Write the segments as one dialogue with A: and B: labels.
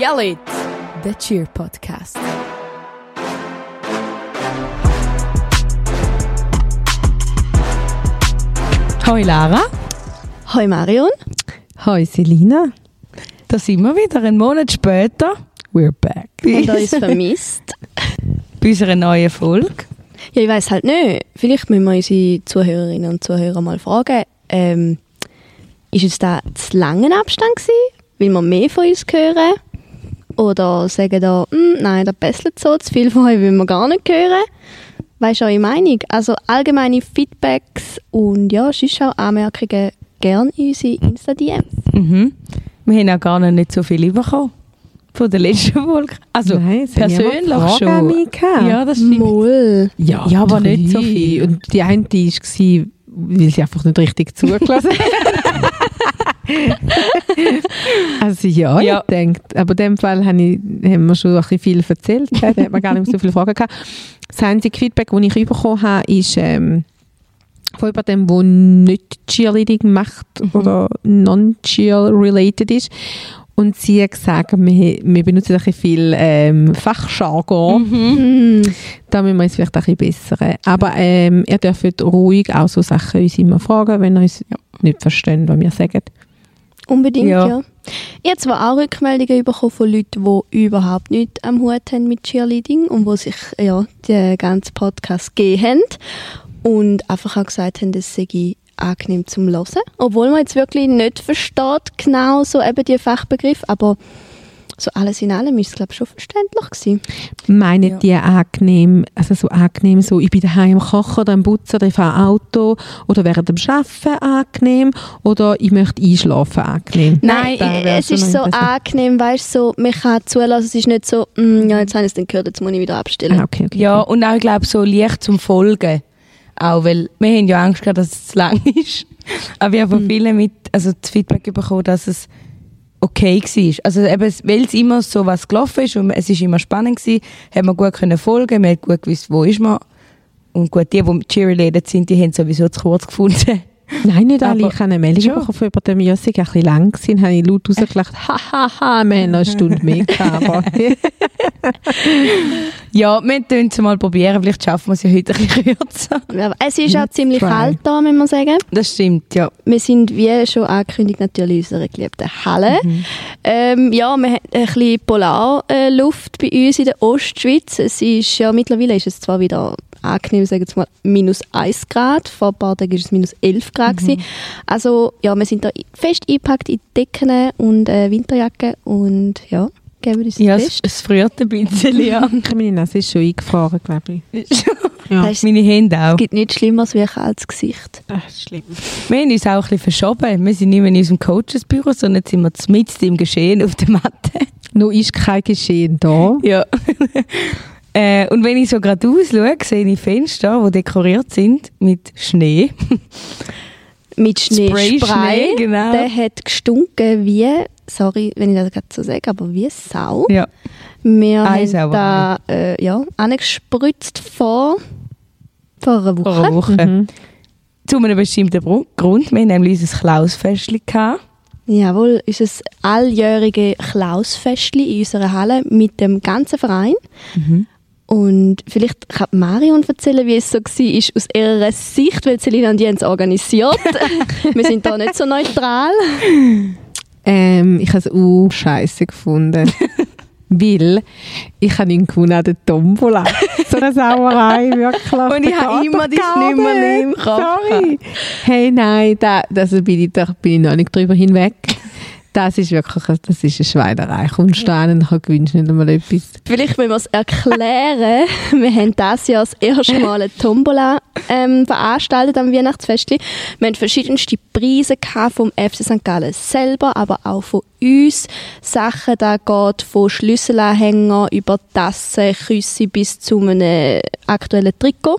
A: Yell It, der Cheer Podcast.
B: Hoi Lara.
C: Hoi Marion.
B: Hoi Selina. Da sind wir wieder, einen Monat später. We're back.
C: Und uns vermisst.
B: Bei unserer neuen Folge.
C: Ja, ich weiß halt nicht. Vielleicht müssen wir unsere Zuhörerinnen und Zuhörer mal fragen, ähm, ist es da zu langen Abstand gewesen? Will man mehr von uns hören? Oder sagen da, «Hm, nein, da besselt so, zu viel von euch will man gar nicht hören? Weißt du eure Meinung? Also allgemeine Feedbacks und ja, sonst auch Anmerkungen gerne in unsere Insta-DMs.
B: Mhm. Wir haben auch gar nicht so viel bekommen. Von der letzten Folge. Also
D: Nein,
B: persönlich schon. Ja, das stimmt.
C: Moll.
D: Ja,
B: Ja, aber
D: drei.
B: nicht so viel.
D: Und die eine war, weil sie einfach nicht richtig zugelassen hat. also ja,
B: Ja.
D: ich denke, aber in dem Fall habe ich, haben wir schon ein bisschen viel erzählt. Da hat man gar nicht so viele Fragen gehabt. Das einzige Feedback, das ich bekommen habe, ist ähm, von jemandem, der nicht Cheerleading macht oder non-cheer-related ist. Und sie hat gesagt, wir, wir benutzen ein bisschen viel ähm, Fachjargon.
C: Mm.
D: Da müssen wir uns vielleicht ein bisschen bessern. Aber ähm, ihr dürft ruhig auch so Sachen uns immer fragen, wenn ihr uns nicht versteht, was wir sagen.
C: Unbedingt,
B: Ja.
C: ja. Ich habe zwar auch Rückmeldungen bekommen von Leuten, die überhaupt nichts am Hut haben mit Cheerleading und die sich ja, den ganzen Podcast gegeben haben und einfach auch gesagt haben, es sei angenehm zum Hören. Obwohl man jetzt wirklich nicht versteht, genau so eben die Fachbegriff, aber so alles in allem ist es, glaube ich, schon verständlich gewesen.
D: Meinen
B: Ja.
D: die angenehm, also so angenehm, so ich bin daheim am Kochen oder am Putzen oder ich fahre Auto oder während dem Arbeiten angenehm oder ich möchte einschlafen angenehm?
C: Nein,
D: wär's
C: es ist so angenehm, weißt du, so, man kann zulassen, es ist nicht so, «Mm, ja, jetzt habe ich es dann gehört, jetzt muss ich wieder abstellen.
D: Ah, okay, okay.
B: Ja, und auch, ich glaube, so leicht zum Folgen. Auch, weil wir haben ja Angst gehabt, dass es zu lang ist. Aber wir haben von vielen mit, also das Feedback bekommen, dass es okay war. Also eben, weil es immer so was gelaufen ist und es ist immer spannend gewesen, haben wir gut können folgen, wir haben gut gewusst, wo ist man. Und gut, die, die cheerleadet sind, die haben sowieso zu kurz gefunden.
D: Nein, nicht alle.
B: Aber-
D: ich habe eine Meldung
B: Schon.
D: bekommen ja, es sei ein bisschen lang gewesen. habe ich laut rausgelacht, hahaha, wir haben noch eine Stunde mehr gehabt.
B: Ja, wir können es mal probieren, vielleicht schaffen wir es ja heute ein bisschen kürzer.
C: Ja, Es ist auch ziemlich
D: try.
C: kalt da, muss man sagen.
B: Das stimmt, ja.
C: Wir sind, wie schon angekündigt, natürlich in unserer geliebten Halle. Ähm, ja, wir haben ein bisschen Polarluft bei uns in der Ostschweiz. Es ist, ja, mittlerweile ist es zwar wieder angenehm, sagen wir mal, minus 1 Grad. Vor ein paar Tagen war es minus 11 Grad. gewesen. Also, ja, wir sind da fest eingepackt in Decken und äh, Winterjacken und ja, geben uns
B: Ja,
C: das
B: es, es friert ein bisschen, ja.
D: Meine Nase ist schon eingefroren, glaube ich. Ja.
C: Ist-
B: Meine Hände auch.
C: Es gibt nichts Schlimmeres wie ein kaltes Gesicht.
D: Das ist schlimm.
B: Wir haben uns auch ein bisschen verschoben. Wir sind nicht mehr in unserem Coachesbüro, sondern jetzt sind wir mitten im Geschehen auf der Matte.
D: Noch ist kein Geschehen da.
B: Ja. äh, und wenn ich so gerade ausschaue, sehe ich Fenster, die dekoriert sind mit Schnee.
C: Mit
B: Spray,
C: Schneespray.
B: Schnee, genau.
C: Der hat gestunken wie, sorry, wenn ich das gerade so sage, aber wie Sau.
B: Ja.
C: Wir
B: Eis
C: haben da äh, ja, angespritzt vor, vor einer Woche.
B: Vor einer Woche.
D: Mhm.
B: Zu einem bestimmten Grund. Wir haben nämlich unser Klausfestchen gehabt.
C: Jawohl, unser alljährige Klausfestli in unserer Halle mit dem ganzen Verein.
B: Mhm.
C: Und vielleicht kann Marion erzählen, wie es so war aus ihrer Sicht, weil Selina und haben es organisiert. Wir sind da nicht so neutral.
D: Ähm, ich habe es auch scheiße gefunden. Weil ich habe ihn gewonnen an der Tombola. So eine Sauerei, wirklich.
B: Und ich habe immer die Schnümmerli im Kopf
D: Sorry. Hey, nein, da, also bin ich, da bin ich noch nicht drüber hinweg. Das ist wirklich das ist eine Schweinerei. Kommst du an und gewünscht nicht einmal etwas.
C: Vielleicht müssen wir es erklären. Wir haben dieses Jahr das erste Mal eine Tombola ähm, veranstaltet am Weihnachtsfest. Wir haben verschiedenste Preise gehabt vom FC St. Gallen selber, aber auch von uns. Sachen, da geht von Schlüsselanhänger über Tassen, Küsse bis zu einem aktuellen Trikot.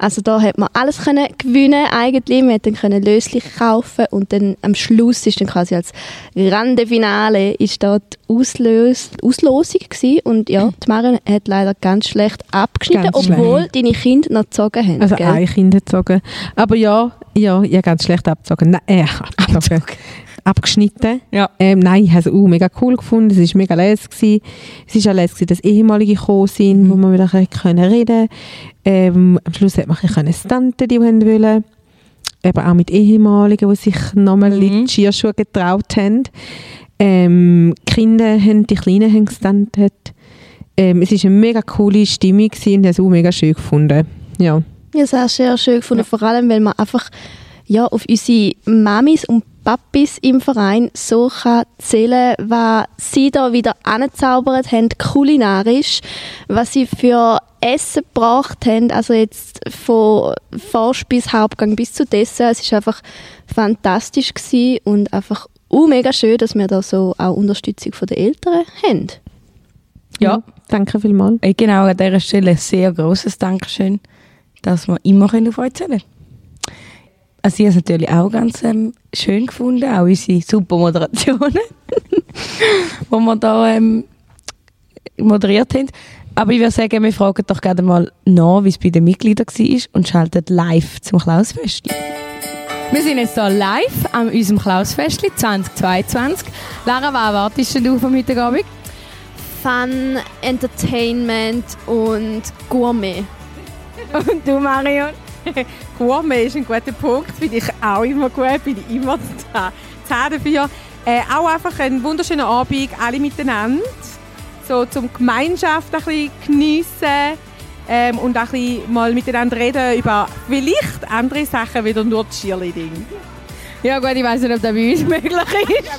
C: Also da hat man alles können gewinnen eigentlich. Wir konnten können löslich kaufen und dann am Schluss ist dann quasi als Grande Finale ist da die Auslös Auslosung gewesen. und ja, die Marion hat leider ganz schlecht abgeschnitten,
D: Ganz
C: obwohl deine Kinder noch gezogen haben.
D: Also
C: gell?
D: ein Kind gezogen. Aber ja, ja, ich habe ganz schlecht abgezogen. Nein, äh, abgezogen. abgeschnitten.
B: Ja.
D: Ähm, nein, ich habe es auch mega cool gefunden. Es war mega lässig. gewesen. Es war auch lässig, dass ehemalige gekommen sind, wo man wieder können reden ähm, Am Schluss hat man bisschen stunten, die wollen wollen. Eben auch mit ehemaligen, die sich nochmal
B: Mhm.
D: in die Skischuhe getraut haben. Ähm, die Kinder haben, die Kleinen haben gestuntet. Ähm, es war eine mega coole Stimmung gewesen und ich habe es auch mega schön gefunden. Ja.
C: Ja, sehr, sehr schön gefunden. Vor allem, weil man einfach ja, auf unsere Mamis und Papis im Verein so kann zählen was sie da wieder angezaubert haben, kulinarisch, was sie für Essen gebracht haben, also jetzt von Vorspeis, Hauptgang bis zu Dessert. Es war einfach fantastisch gewesen und einfach uh, mega schön, dass wir da so auch Unterstützung von den Eltern haben.
B: Ja.
D: Danke vielmals.
B: Ich genau an dieser Stelle ein sehr grosses Dankeschön, dass wir immer können auf euch zählen Also ich habe es natürlich auch ganz ähm, schön gefunden, auch unsere super Moderationen, die wir da ähm, moderiert haben. Aber ich würde sagen, wir fragen doch gerne mal nach, wie es bei den Mitgliedern war und schalten live zum Klausfest. Wir sind jetzt hier live an unserem Klausfest 2022. Lara, was erwartest du vom heutigen Abend?
C: Fun, Entertainment und Gourmet.
B: Und du, Marion?
D: Gourmet ist ein guter Punkt, finde ich auch immer gut, bin ich immer zehn dafür. Äh, auch einfach ein wunderschöner Abend, alle miteinander, so zum Gemeinschaft ein bisschen geniessen ähm, und ein bisschen mal miteinander reden über vielleicht andere Sachen, wieder nur Cheerleading.
B: Ja gut, ich weiß nicht, ob das bei uns möglich ist.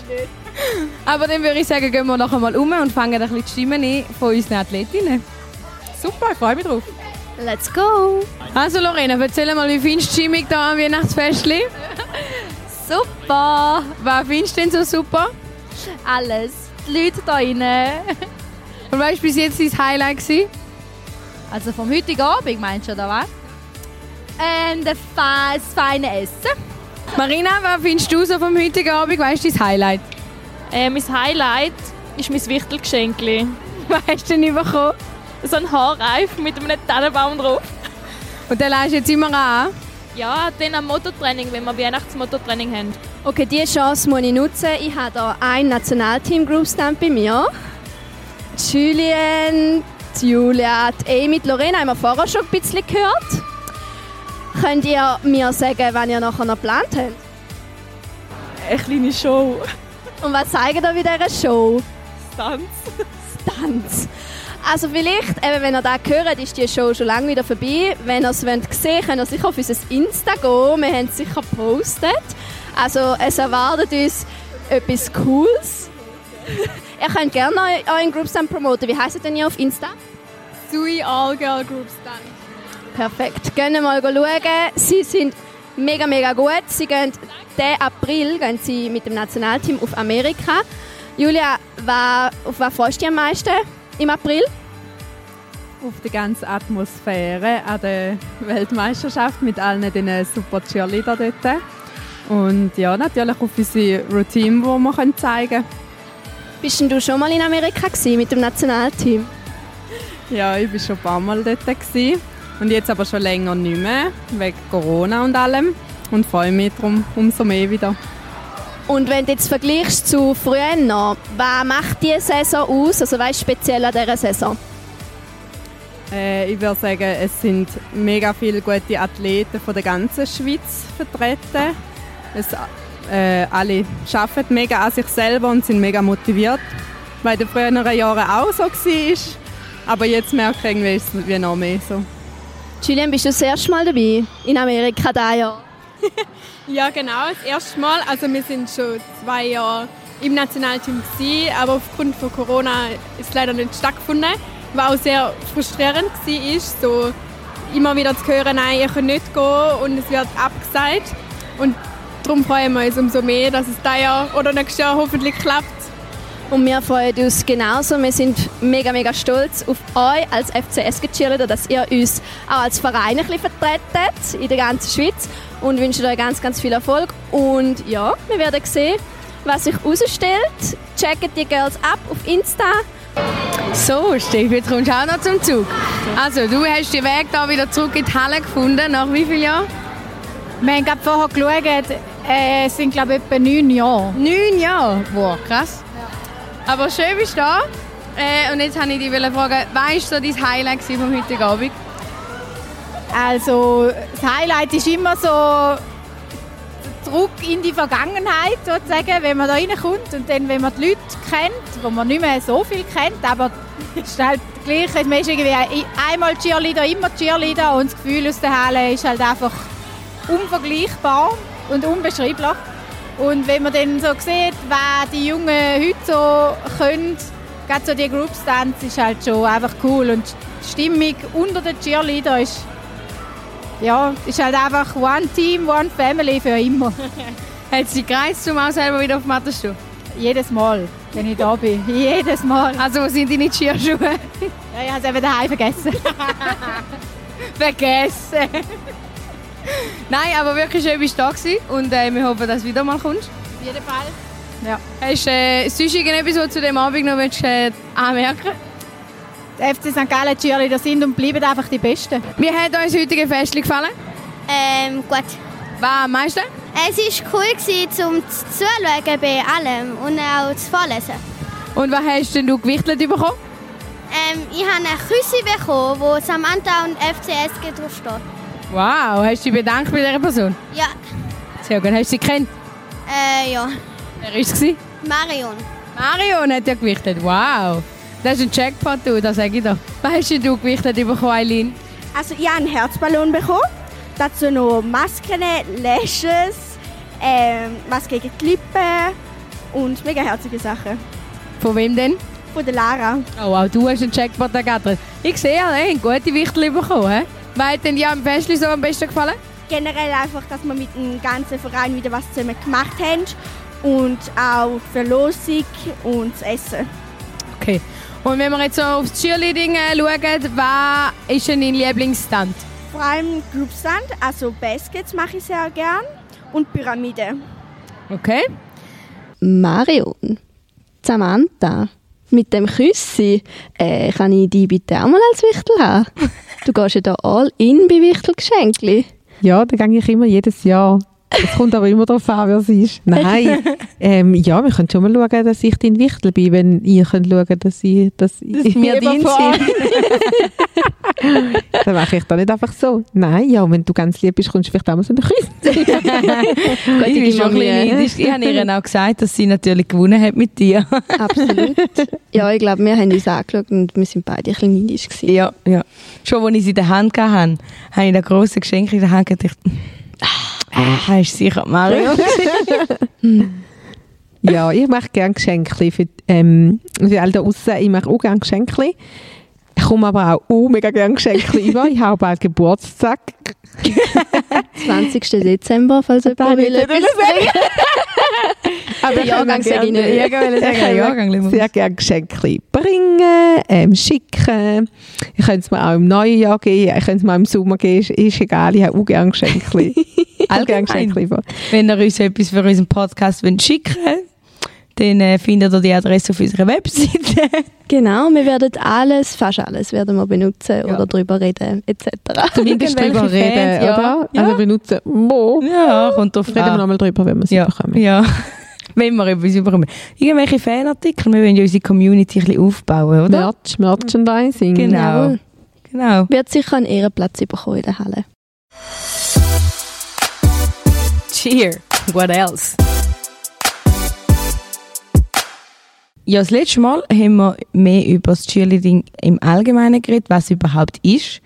B: Aber dann würde ich sagen, gehen wir noch einmal um und fangen ein bisschen die Stimmen ein von unseren Athletinnen.
D: Super, ich freue mich drauf.
C: Let's go!
B: Also Lorena, erzähl mal, wie findest du die Stimmung hier am Weihnachtsfestli?
C: Super!
B: Was findest du denn so super?
C: Alles. Die Leute da rein.
B: Und was war bis jetzt dein Highlight? Gewesen?
E: Also vom heutigen Abend meinst du, oder was?
C: Ähm, das fe- das feine Essen.
B: Marina, was findest du so vom heutigen Abend? Was ist dein Highlight?
E: Äh, mein Highlight ist mein Wichtelgeschenkli.
B: Was hast du denn bekommen?
E: So ein Haarreif mit einem Tannenbaum drauf.
B: Und den lässt du jetzt immer an?
E: Ja, dann am Motortraining, wenn wir Weihnachtsmotortraining haben.
C: Okay, diese Chance muss ich nutzen. Ich habe hier ein Nationalteam-Groupstamp bei mir. Julien, Julia, die Amy, die Lorena haben wir vorher schon ein bisschen gehört. Könnt ihr mir sagen, wann ihr nachher noch geplant habt?
E: Eine kleine Show.
C: Und was zeigen ihr bei dieser Show?
E: Tanz.
C: Tanz. Also vielleicht, eben, wenn ihr das hört, ist die Show schon lange wieder vorbei. Wenn ihr es sehen wollt, könnt ihr sicher auf unser Insta gehen. Wir haben es sicher gepostet. Also es erwartet uns etwas Cooles. ihr könnt gerne eu- euren Groupstand promoten. Wie heisst ihr denn hier auf Insta?
E: Sui All Girl Groups dann.
C: Perfekt. Gehen mal schauen. Sie sind mega, mega gut. Sie gehen den April gehen sie mit dem Nationalteam auf Amerika. Julia, auf was freust du dich am meisten im April?
F: auf die ganze Atmosphäre an der Weltmeisterschaft mit allen diesen super Cheerleader dort. Und ja, natürlich auf unsere Routine, die wir zeigen können.
C: Bist denn du schon mal in Amerika gewesen, mit dem Nationalteam?
F: Ja, ich war schon ein paar Mal dort. Gewesen. Und jetzt aber schon länger nicht mehr, wegen Corona und allem. Und freue mich darum umso mehr wieder.
C: Und wenn du jetzt vergleichst zu früher was macht diese Saison aus? Also was ist speziell an dieser Saison?
F: Äh, ich würde sagen, es sind mega viele gute Athleten von der ganzen Schweiz vertreten. Es, äh, alle arbeiten mega an sich selber und sind mega motiviert. Weil in den früheren Jahren auch so war. Aber jetzt merke ich irgendwie, ist es wie noch mehr so.
C: Julian, bist du das erste Mal dabei in Amerika dieses Jahr?
G: Ja, genau, das erste Mal. Also wir sind schon zwei Jahre im Nationalteam gewesen, aber aufgrund von Corona ist es leider nicht stattgefunden. Was auch sehr frustrierend war, so immer wieder zu hören, nein, ihr könnt nicht gehen und es wird abgesagt. Und darum freuen wir uns umso mehr, dass es dieses Jahr oder nächstes Jahr hoffentlich klappt.
C: Und wir freuen uns genauso. Wir sind mega, mega stolz auf euch als FCS Cheerleader, dass ihr uns auch als Verein ein bisschen vertretet in der ganzen Schweiz und wünschen euch ganz, ganz viel Erfolg. Und ja, wir werden sehen, was sich herausstellt. Checkt die Girls ab auf Insta.
B: So, Steffi, jetzt kommst du auch noch zum Zug. Also, du hast den Weg da wieder zurück in die Halle gefunden. Nach wie vielen Jahren?
H: Wir haben gerade vorher geschaut, Äh, es sind glaube ich etwa neun Jahre.
I: Neun Jahre? Wow, krass. Aber schön bist du da. Äh, und jetzt wollte ich dich fragen, was war so dein Highlight vom heutigen Abend?
H: Also das Highlight ist immer so zurück in die Vergangenheit sozusagen, wenn man da reinkommt und dann, wenn man die Leute kennt, wo man nicht mehr so viel kennt, aber es ist halt gleich, man ist irgendwie einmal Cheerleader, immer Cheerleader und das Gefühl aus der Halle ist halt einfach unvergleichbar und unbeschreiblich. Und wenn man dann so sieht, was die Jungen heute so können, gerade so die Group Stunts, ist halt schon einfach cool und die Stimmung unter den Cheerleader ist ja, ist halt einfach one Team, one Family für immer.
I: Hat sie gereist, um auch selber wieder auf die zu stehen?
H: Jedes Mal, wenn ich da bin. Jedes Mal.
I: Also wo sind deine Cheerschuhe?
H: Ja, ich habe es eben daheim vergessen.
I: vergessen! Nein, aber wirklich schön bist du da und äh, wir hoffen, dass du wieder mal kommst.
H: Auf jeden Fall.
I: Ja. Hast du äh, sonst irgendetwas, was du zu dem Abend noch willst, äh, anmerken
H: Die FC St. Gallen Cheerleader sind und bleiben einfach die Besten.
I: Wie hat uns das heutige Fest gefallen?
J: Ähm, gut.
I: Was am meisten?
J: Es war cool, zum Zuschauen bei allem und auch zu vorlesen.
I: Und was hast denn du gewichtelt bekommen?
J: Ähm, ich habe eine Küsse bekommen, wo Samantha und FCSG draufsteht.
I: Wow, hast du dich bedankt bei dieser Person?
J: Ja.
I: Sehr gut. Hast du sie kennt?
J: Äh, ja.
I: Wer war es?
J: Marion.
I: Marion hat ja gewichtet. Wow. Das ist ein Jackpot, du, das sage ich doch. Was hast du gewichtet bekommen, Eileen?
K: Also ich habe einen Herzballon bekommen. Dazu noch Masken, Lashes, ähm, Maske gegen die Lippen und mega herzige Sachen.
I: Von wem denn?
K: Von der Lara.
I: Oh, auch du hast einen Jackpot ergattert. Ich sehe, ja, hey, gute Wichtel bekommen. He? Was hat denn dir am Festli so am besten gefallen?
K: Generell einfach, dass wir mit dem ganzen Verein wieder was zusammen gemacht haben. Und auch die Verlosung und das Essen.
I: Okay. Und wenn wir jetzt so aufs Cheerleading äh, schauen, was ist denn dein Lieblingsstand?
K: Vor allem Groupstand, also Baskets mache ich sehr gern und Pyramide.
I: Okay.
C: Marion, Samantha, mit dem Küssi, äh, kann ich dich bitte auch mal als Wichtel haben? Du gehst ja da all in bei Wichtelgeschenkli.
D: Ja, da gehe ich immer jedes Jahr. Es kommt aber immer darauf an, wer es ist. Nein, ähm, ja, wir können schon mal schauen, dass ich dein Wichtel bin, wenn ihr könnt schauen, dass ich, dass ich mir dein Dann mache ich da nicht einfach so. Nein, ja, wenn du ganz lieb bist, kommst du vielleicht auch mal so einen.
B: Gut, ich, bin schon ein bisschen neidisch. ich habe ihr auch gesagt, dass sie natürlich gewonnen hat mit dir.
C: Absolut. Ja, ich glaube, wir haben uns angeschaut und wir sind beide ein bisschen neidisch gewesen.
B: Ja, ja. Schon als ich sie in der Hand hatte, habe ich das grosse Geschenk in der Hand gedacht, ah, ist sicher Mario.
D: ja, ich mache gerne Geschenke. Für, ähm, für alle da draussen, ich mache auch gerne Geschenke. Ich komme aber auch oh, mega gerne Geschenke über. Ich habe bald Geburtstag.
C: 20. Dezember, falls jemand will.
D: Aber
C: Jahrgang sage ich nicht.
D: Ich kann
B: Jahrgang
D: sehr gerne Geschenke bringen, ähm, schicken. Ich könnte es mir auch im neuen Jahr geben, ich könnte es mir auch im Sommer geben, ist, ist egal, ich habe auch gerne Geschenke.
B: Allgemein. Wenn ihr uns etwas für unseren Podcast wollt schicken dann äh, findet ihr die Adresse auf unserer Webseite.
C: Genau, wir werden alles, fast alles werden wir benutzen
B: Ja.
C: oder drüber reden, etc.
D: Zumindest drüber reden,
B: Fans, ja.
D: oder?
B: Ja.
D: Also benutzen, wo?
B: Ja, kommt drauf
D: Reden wir nochmal drüber, wenn wir sie
B: Ja,
D: bekommen.
B: ja. Wenn wir etwas bekommen. Irgendwelche Fanartikel, wir wollen ja unsere Community ein bisschen aufbauen, oder?
D: Merch, Merchandising.
B: Genau. Genau.
C: Wird sicher einen Ehrenplatz bekommen in der Halle.
B: Cheer. What else? Ja, das letzte Mal haben wir mehr über das Cheerleading im Allgemeinen geredet, was es überhaupt ist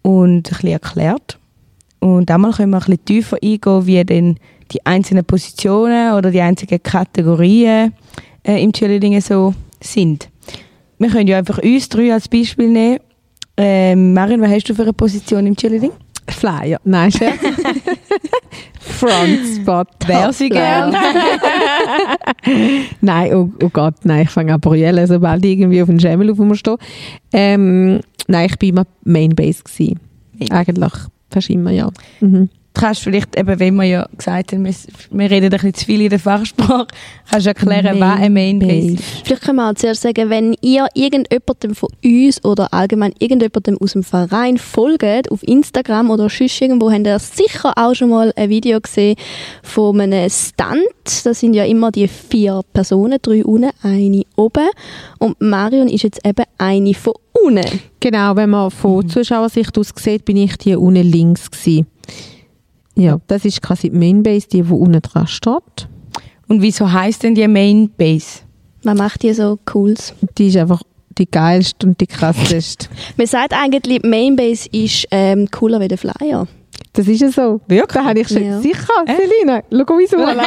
B: und ein bisschen erklärt. Und einmal können wir ein bisschen tiefer eingehen, wie denn die einzelnen Positionen oder die einzelnen Kategorien äh, im Cheerleading so sind. Wir können ja einfach uns drei als Beispiel nehmen. Ähm, Marin, was hast du für eine Position im Cheerleading?
D: Flyer. Nein, Scherz. Frontspot.
B: Wer sie gern?
D: nein, oh, oh Gott, nein, ich fange an zu brüllen, sobald ich irgendwie auf den Schemmel auf stehe. Ähm, nein, ich war immer Main Base. Gewesen. Eigentlich fast immer, ja. Mhm.
B: Kannst vielleicht, eben, wenn wir ja gesagt haben, wir, wir reden ein bisschen zu viel in der Fachsprache, kannst du erklären, was eine Mainbase ist.
C: Vielleicht können wir auch zuerst sagen, wenn ihr irgendjemandem von uns oder allgemein irgendjemandem aus dem Verein folgt, auf Instagram oder sonst irgendwo, habt ihr sicher auch schon mal ein Video gesehen von einem Stunt. Das sind ja immer die vier Personen, drei unten, eine oben. Und Marion ist jetzt eben eine von unten.
D: Genau, wenn man von Zuschauersicht aus sieht, bin ich die unten links gewesen. Ja, das ist quasi die Mainbase, die, die unten dran steht.
B: Und wieso heisst denn die Mainbase?
C: Was macht die so Cooles?
D: Die ist einfach die geilste und die krasseste.
C: Man sagt eigentlich, die Mainbase ist ähm, cooler wie der Flyer.
D: Das ist ja so. Wirklich? Da habe ich schon
C: Ja.
D: sicher, Selina. Schau mal an.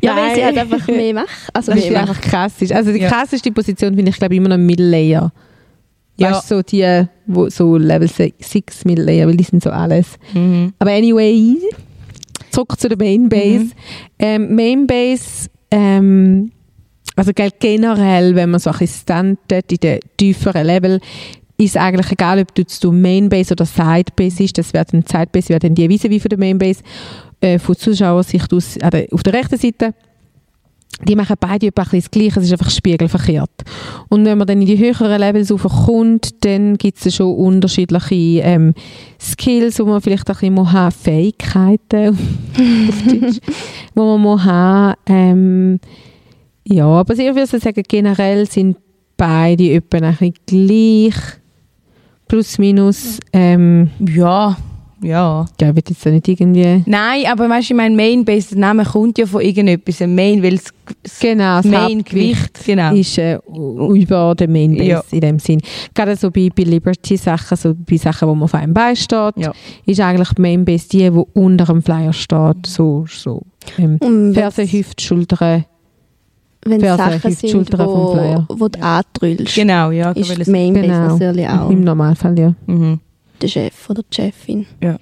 C: Ja, weil sie halt einfach mehr macht. Also
D: Das
C: mehr
D: ist
C: macht.
D: einfach krass. Ist. Also die
B: Ja.
D: krasseste Position finde ich, glaube ich, immer noch Middle Layer.
B: Ja.
D: Weißt du, so die, wo so Level 6 Middle Layer, weil die sind so alles.
B: Mhm.
D: Aber anyway, zurück zu der Main Base.
B: Mhm.
D: Ähm, Main Base, ähm, also generell, wenn man so ein bisschen standet in den tieferen Level, ist eigentlich egal, ob du Main Base oder Side Base ist, das wird dann Side Base, wird dann die Wiese wie von der Main Base, äh, von Zuschauersicht aus, äh, auf der rechten Seite, die machen beide etwa das Gleiche, es ist einfach spiegelverkehrt. Und wenn man dann in die höheren Levels raufkommt, dann gibt es schon unterschiedliche ähm, Skills, wo man vielleicht ein bisschen haben, Fähigkeiten auf Deutsch, wo man muss haben. Ähm, ja, aber ich würde sagen, generell sind beide etwa gleich. Plus, minus. Ähm,
B: Ja, ja.
D: ja, ich will jetzt nicht irgendwie...
B: Nein, aber weißt du, ich meine, Mainbase, der Name kommt ja von irgendetwas. Ein Main, weil es das
D: Genau, das
B: Main-Gewicht, genau.
D: ist äh, über der Main Base
B: Ja.
D: in dem Sinn. Gerade so bei, bei Liberty-Sachen, so bei Sachen, wo man auf einem Bein steht,
B: Ja.
D: ist eigentlich die Main Base die, die unter dem Flyer steht. So, so ähm,
C: Und
D: Ferse, Hüfte, Schultern.
C: wenn es
D: Ferse,
C: Sachen
D: Hüfte,
C: sind,
D: vom
C: wo,
D: Flyer.
C: wo du antrüllst,
B: Genau, ja.
C: ist die
B: es-
C: Mainbase
D: Genau.
C: natürlich auch
D: Im Normalfall, ja.
B: Mhm.
C: Der Chef oder die Chefin.
B: Ja.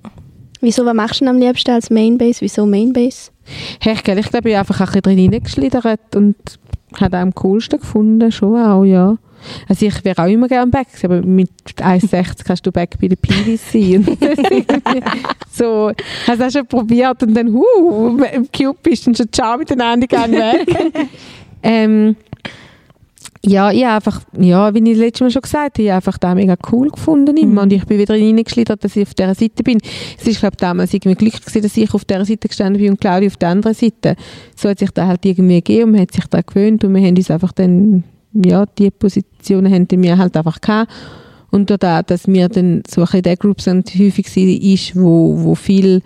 C: Wieso, was machst du denn am liebsten als Mainbase? Wieso Mainbase?
D: Hey, ich, glaub, ich glaube, ich habe einfach ein bisschen drin hineingeschlittert und habe am coolsten gefunden, schon auch, ja. Also ich wäre auch immer gerne Back, aber mit 1,60 kannst du Back bei der PVC. So, hast du auch schon probiert und dann, huh, im Cube bist du schon ciao miteinander gegangen weg. ähm, ja, ich einfach, ja, wie ich letztes Mal schon gesagt habe, ich einfach da mega cool gefunden immer. Und ich bin wieder reingeschlittert, dass ich auf dieser Seite bin. Es ist, glaube ich, damals irgendwie Glück gewesen, dass ich auf dieser Seite gestanden bin und Claudia auf der anderen Seite. So hat sich da halt irgendwie gegeben und man hat sich da gewöhnt und wir haben uns einfach dann, ja, die Positionen haben wir halt einfach gehabt. Und das, dass wir dann so ein bisschen der Group sind, häufig war, ist, wo, wo viel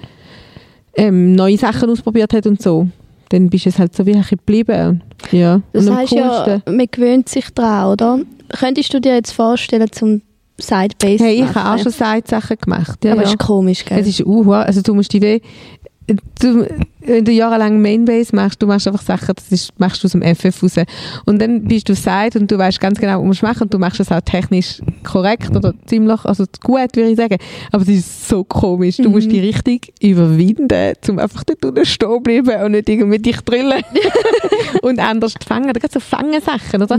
D: ähm, neue Sachen ausprobiert hat und so. Dann bist du es halt so wie ein bisschen geblieben. Ja.
C: Das heißt ja, man gewöhnt sich daran, oder? Könntest du dir jetzt vorstellen, zum Sidebase
D: Hey, ich habe auch schon Side-Sachen gemacht. Ja,
C: Aber
D: ja.
C: ist komisch, gell?
D: Es ist uh, also du musst die weh, du, wenn du jahrelang Mainbase machst, du machst einfach Sachen, das ist, machst du aus dem FF raus. Und dann bist du Side und du weißt ganz genau, was du machen und du machst es auch technisch korrekt oder ziemlich, also gut, würde ich sagen. Aber es ist so komisch. Du musst die richtig überwinden, um einfach dort unten stehen bleiben und nicht irgendwie dich drillen und anders fangen. Da gibt so Fangensachen, oder?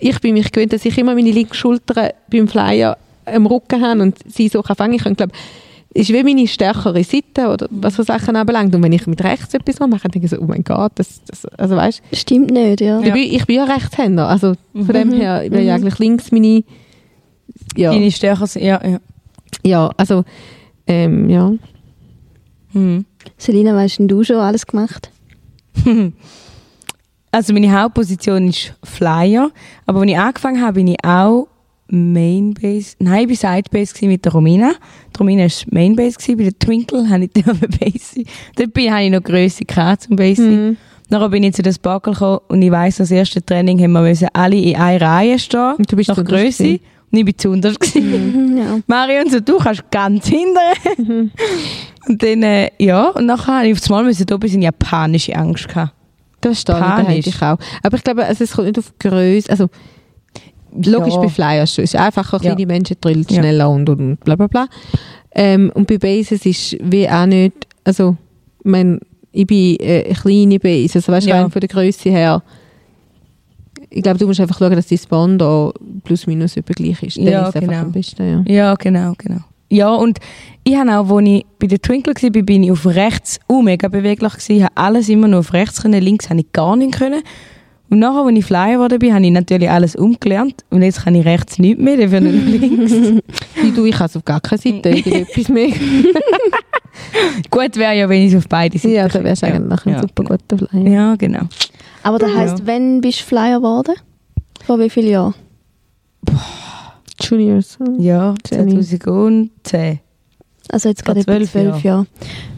D: Ich bin mich gewöhnt, dass ich immer meine linke Schulter beim Flyer am Rücken habe und sie so kann fangen. Ich glaube, ist wie meine stärkere Seite oder was für Sachen anbelangt. Und wenn ich mit rechts etwas mache, denke ich so, oh mein Gott, das, das also weißt
C: Stimmt nicht, ja.
D: ich, bin, ich bin ja Rechtshänder, also von dem her wäre
C: Mhm.
D: ja eigentlich links meine, ja,
B: Deine Stärke sind, ja, ja.
D: ja, also, ähm, ja.
B: Mhm.
C: Selina, weißt denn du schon alles gemacht?
B: Also meine Hauptposition ist Flyer, aber als ich angefangen habe, bin ich auch Mainbase, nein, ich war Sidebase gewesen mit der Romina. Die Romina war Mainbase, gewesen, bei der Twinkle habe ich dann Base. Dort bin, habe ich noch Grösse gehabt zum Base.
D: Mhm.
B: Nachher bin ich zu den Sparkle gekommen und ich weiss, das erste Training haben wir müssen alle in einer Reihe stehen,
D: Und du bist
B: nach Grösse.
D: gewesen.
B: Und ich bin zu unterst gewesen.
C: Mhm, ja.
B: Marion, so, du kannst ganz hinten. und dann, äh, ja, und nachher habe ich auf das Mal müssen, da bisschen japanische Angst gehabt.
D: Das steht, da ich auch. Aber ich glaube, also es kommt nicht auf Größe, also logisch
B: Ja.
D: bei Flyers ist einfacher,
B: Ja.
D: kleine Menschen drillen
B: Ja.
D: schneller und, und bla bla bla. Ähm, und bei Bases ist wie auch nicht, also ich meine, ich bin äh, eine kleine Base, also weißt du,
B: Ja.
D: von der Größe her, ich glaube, du musst einfach schauen, dass dein Spawn da plus minus über gleich ist. Dann
B: Ja,
D: ist einfach
B: genau.
D: am besten, ja.
B: Ja, genau, genau. Ja, und ich habe auch, als ich bei der Twinkle war, bin ich auf rechts auch mega beweglich gewesen. Habe alles immer nur auf rechts können, links habe ich gar nicht können. Und nachher, als ich Flyer geworden bin, habe ich natürlich alles umgelernt. Und jetzt kann ich rechts nicht mehr, dafür nur links.
D: Wie du, ich kann es auf gar keine Seite irgendetwas mehr.
B: Gut wäre ja, wenn ich es auf beide Seiten
D: Ja, dann wärst du eigentlich ein
B: ja.
D: super guter Flyer.
B: Ja, genau.
C: Aber das heisst,
B: Ja.
C: wenn bist du Flyer geworden? Vor wie vielen Jahren?
D: Juniors.
B: Ja,
D: Zehn.
B: 2010.
C: Also jetzt gerade
B: zwölf
C: zwölf Jahre.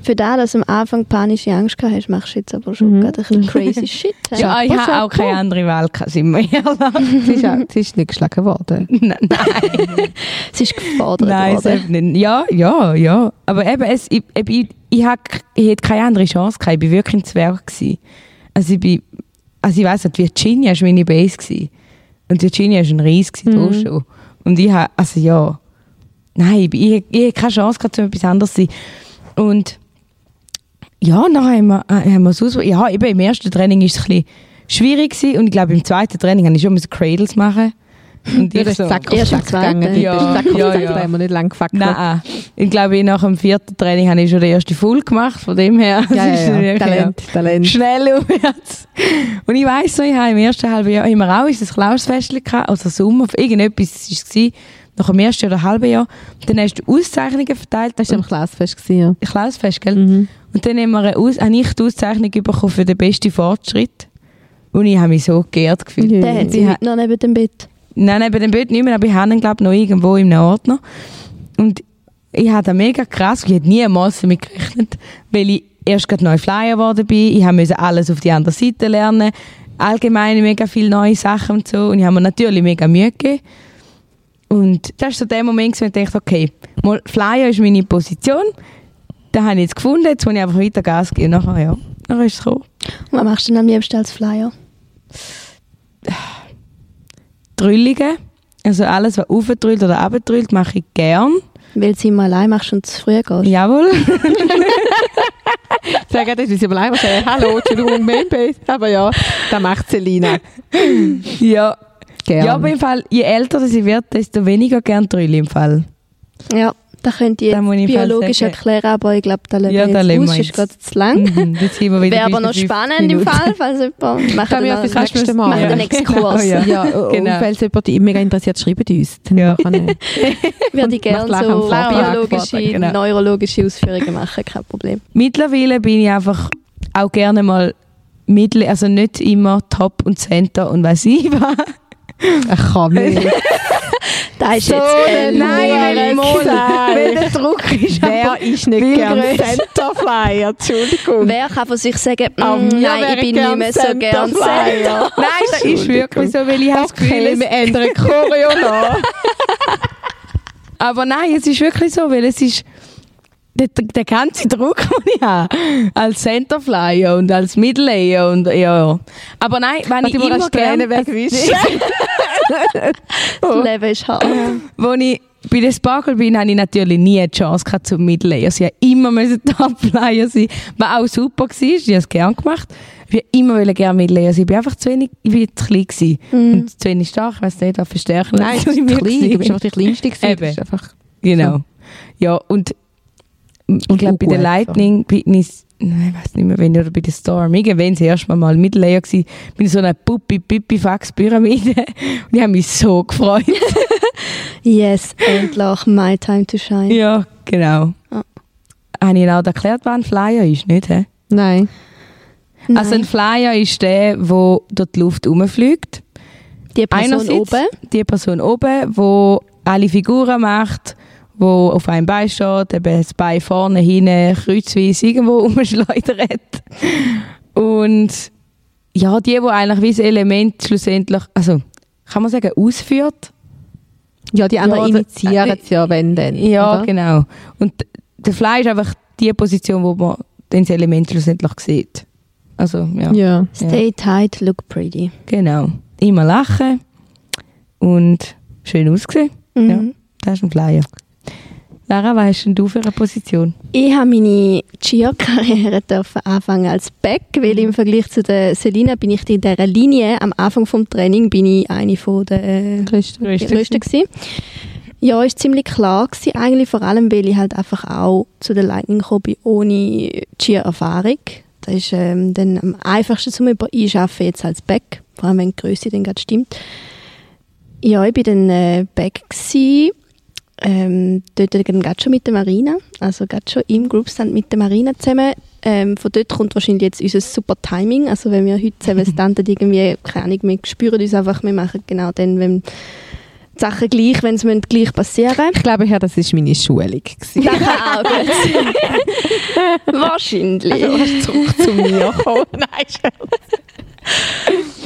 C: Für das, dass du am Anfang panische Angst gehabt hast, machst du jetzt aber schon
D: Mhm.
C: gerade ein bisschen crazy shit. hä?
B: Ja, ich habe auch keine andere Wahl gehabt, sind wir ehrlich.
D: Sie ist, auch, sie ist nicht geschlagen worden.
B: Nein, nein.
C: Sie ist gefordert
B: Nein,
C: worden.
B: nicht. Ja, ja, ja. Aber eben, es, ich, ich, ich, hab, ich hätte keine andere Chance gehabt. Ich war wirklich ein Zwerg. Gewesen. Also ich bin, also ich weiss nicht, Virginia war meine Base. Gewesen. Und Virginia war ein Reis
D: Mhm.
B: da schon. Und ich habe, also ja, nein, ich, ich, ich hatte keine Chance gehabt, zu etwas anderes zu sein. Und ja, dann haben wir, äh, haben wir es aus, ja, eben im ersten Training war es ein bisschen schwierig gewesen. und ich glaube, im zweiten Training musste ich schon müssen Cradles machen. Und ich
D: das ist
B: so,
D: Sack auf Sack gegangen.
B: Ja,
D: Ja, Sack auf
B: ja,
D: Sack,
B: ja.
D: da haben wir nicht lange gefackelt.
B: Nein, ich glaube, nach dem vierten Training habe ich schon den ersten Full gemacht, von dem her.
D: Ja, ja, ja.
B: wirklich,
D: Talent, Talent.
B: Schnell aufwärts. Und ich weiss so, ich habe im ersten halben Jahr immer auch ein Klausfest gehabt, also Sommer, irgendetwas war es. Nach dem ersten oder halben Jahr. Dann hast du Auszeichnungen verteilt.
D: Das war am Klassfest. gewesen, Ja.
B: Klausfest, gell?
D: Mhm.
B: Und dann haben wir eine Aus habe ich die Auszeichnung bekommen für den besten Fortschritt. Und ich habe mich so geehrt gefühlt.
D: Ja.
C: Der hat sie
B: Ich
C: heute noch neben dem Bett.
B: Nein, neben dem Bild nicht mehr, aber ich habe ihn, glaube noch irgendwo im Ordner. Und ich das mega krass, ich hätte niemals damit gerechnet, weil ich erst gerade neu Flyer geworden bin. Ich musste alles auf die andere Seite lernen. Allgemein mega viele neue Sachen und so. Und ich habe mir natürlich mega Mühe gegeben. Und das war so der Moment, wo ich dachte, okay, mal Flyer ist meine Position. Da habe ich jetzt gefunden, jetzt muss ich einfach weiter Gas geben. Nachher, ja, nachher ist es gekommen.
C: Und was machst du denn am liebsten als Flyer?
B: Drüllungen, also alles, was aufdrüllt oder abdrüllt, mache ich gern.
C: Weil du immer allein machst und zu früh gehst.
B: Jawohl.
D: Sagen, das ist aber leider sagen, hallo, Entschuldigung, Mainbase. Aber ja, das macht Selina.
B: Ja.
D: Gern.
B: Ja, aber im Fall, je älter das ich werde, desto weniger gern Drülle im Fall.
C: Ja, das könnte ich
B: Da
C: jetzt
B: muss ich im
C: biologisch
B: sagen.
C: erklären, aber ich glaube, da lassen
B: Ja,
C: wir
B: da
C: jetzt
B: lassen
C: aus,
B: wir
C: ist
B: jetzt.
C: gerade zu lang.
B: Mhm, jetzt wir
C: Wäre aber noch spannend im
B: Minuten.
C: Fall, falls jemand macht
D: Können wir
C: noch-
D: nächste Mal.
C: machen
B: Ja.
C: den Exkurs.
B: Genau, ja.
D: Ja, und
B: Genau.
D: falls jemand die mega interessiert, schreibt uns. Dann
B: Ja.
D: machen wir-
C: Würde ich gerne so biologische,
B: Genau.
C: neurologische Ausführungen machen, kein Problem.
B: Mittlerweile bin ich einfach auch gerne mal mittel, also nicht immer Top und Center und weiß ich was.
D: Ich kann nicht.
C: Das ist
B: So,
C: jetzt ein
B: nein, der Druck ist
D: Wer ist nicht
B: viel
D: gern
B: grösser.
D: Centerflyer? Entschuldigung.
C: Wer kann von sich sagen, mm, nein, ich bin nicht mehr so gern
D: Centerflyer.
C: Center.
B: Nein, das ist wirklich so, weil ich habe das Gefühl,
D: wir ändern Choreo noch.
B: Aber nein, es ist wirklich so, weil es ist der, der ganze Druck, den ich habe, als Centerflyer und als Midlayer und ja. Aber nein, wenn ich
D: ich
B: immer gerne,
D: wegwischen.
C: Das Leben ist hart.
B: wo ich bei den Sparkle bin, habe ich natürlich nie eine Chance gehabt zum Midlayer. Sie haben immer müssen Topflyer sein, was auch super war, ich habe es gerne gemacht. Ich wollte immer gerne Midlayer sein, ich bin einfach zu wenig, ich bin zu klein gewesen. Und zu wenig stark, ich weiß nicht, was verstärken.
D: Nein, du bist klein. Du bist einfach die Kleinste gewesen.
B: Eben.
D: Einfach
B: Genau. Ja, und ich glaube, bei der Lightning bin ich, nein, ich weiß nicht mehr, wenn oder bei der Storm, irgendwann das erste Mal mal Mittellayer gewesen, bin ich so eine puppi pipi fax pyramide und ich habe mich so gefreut.
C: Yes, endlich my time to shine.
B: ja, genau.
C: Ja.
B: Habe ich Ihnen auch erklärt, was ein Flyer ist, nicht? He?
D: Nein.
B: Also ein Flyer ist der, der durch die Luft rumfliegt.
C: die Person
B: Einerseits
C: oben.
B: die Person oben, wo alle Figuren macht, wo auf einem Bein steht, eben das Bein vorne, hinten, kreuzweise irgendwo rumschleudert. Und ja, die, die eigentlich wie das Element schlussendlich, also kann man sagen, ausführt.
D: Ja, die anderen
B: Ja,
D: initiieren es ja, wenn dann.
B: Ja,
D: oder?
B: genau. Und der Fly ist einfach die Position, wo man dann das Element schlussendlich sieht. Also, ja.
D: Ja.
C: Stay tight, look pretty.
B: Genau. Immer lachen und schön aussehen.
C: Mhm.
B: Ja, das ist ein Flyer. Lara, was hast denn du für eine Position?
C: Ich habe meine Cheer-Karriere anfangen als Back, weil im Vergleich zu der Selina bin ich in dieser Linie am Anfang vom Training bin ich eine von der äh,
D: Größte.
C: die Größte gewesen. Ja, ist ziemlich klar gewesen. Eigentlich vor allem, weil ich halt einfach auch zu der Lightning gekommen bin, ohne Cheer-Erfahrung. Das ist ähm, dann am einfachsten zum einschaffen jetzt als Back, vor allem wenn die Größe dann gerade stimmt. Ja, ich bin dann äh, Back gewesen, ähm, dort schon mit der Marina, also schon im Groupstand mit der Marina zusammen. Ähm, von dort kommt wahrscheinlich jetzt unser super Timing, also wenn wir heute zusammen standen, irgendwie, keine Ahnung, wir spüren uns einfach, wir machen genau dann, wenn die Sachen gleich, wenn sie gleich passieren
D: Ich glaube, ja, das war meine Schulung. gewesen.
C: Das kann auch gut sein. Wahrscheinlich.
D: Also, zurück zu mir gekommen. Nein,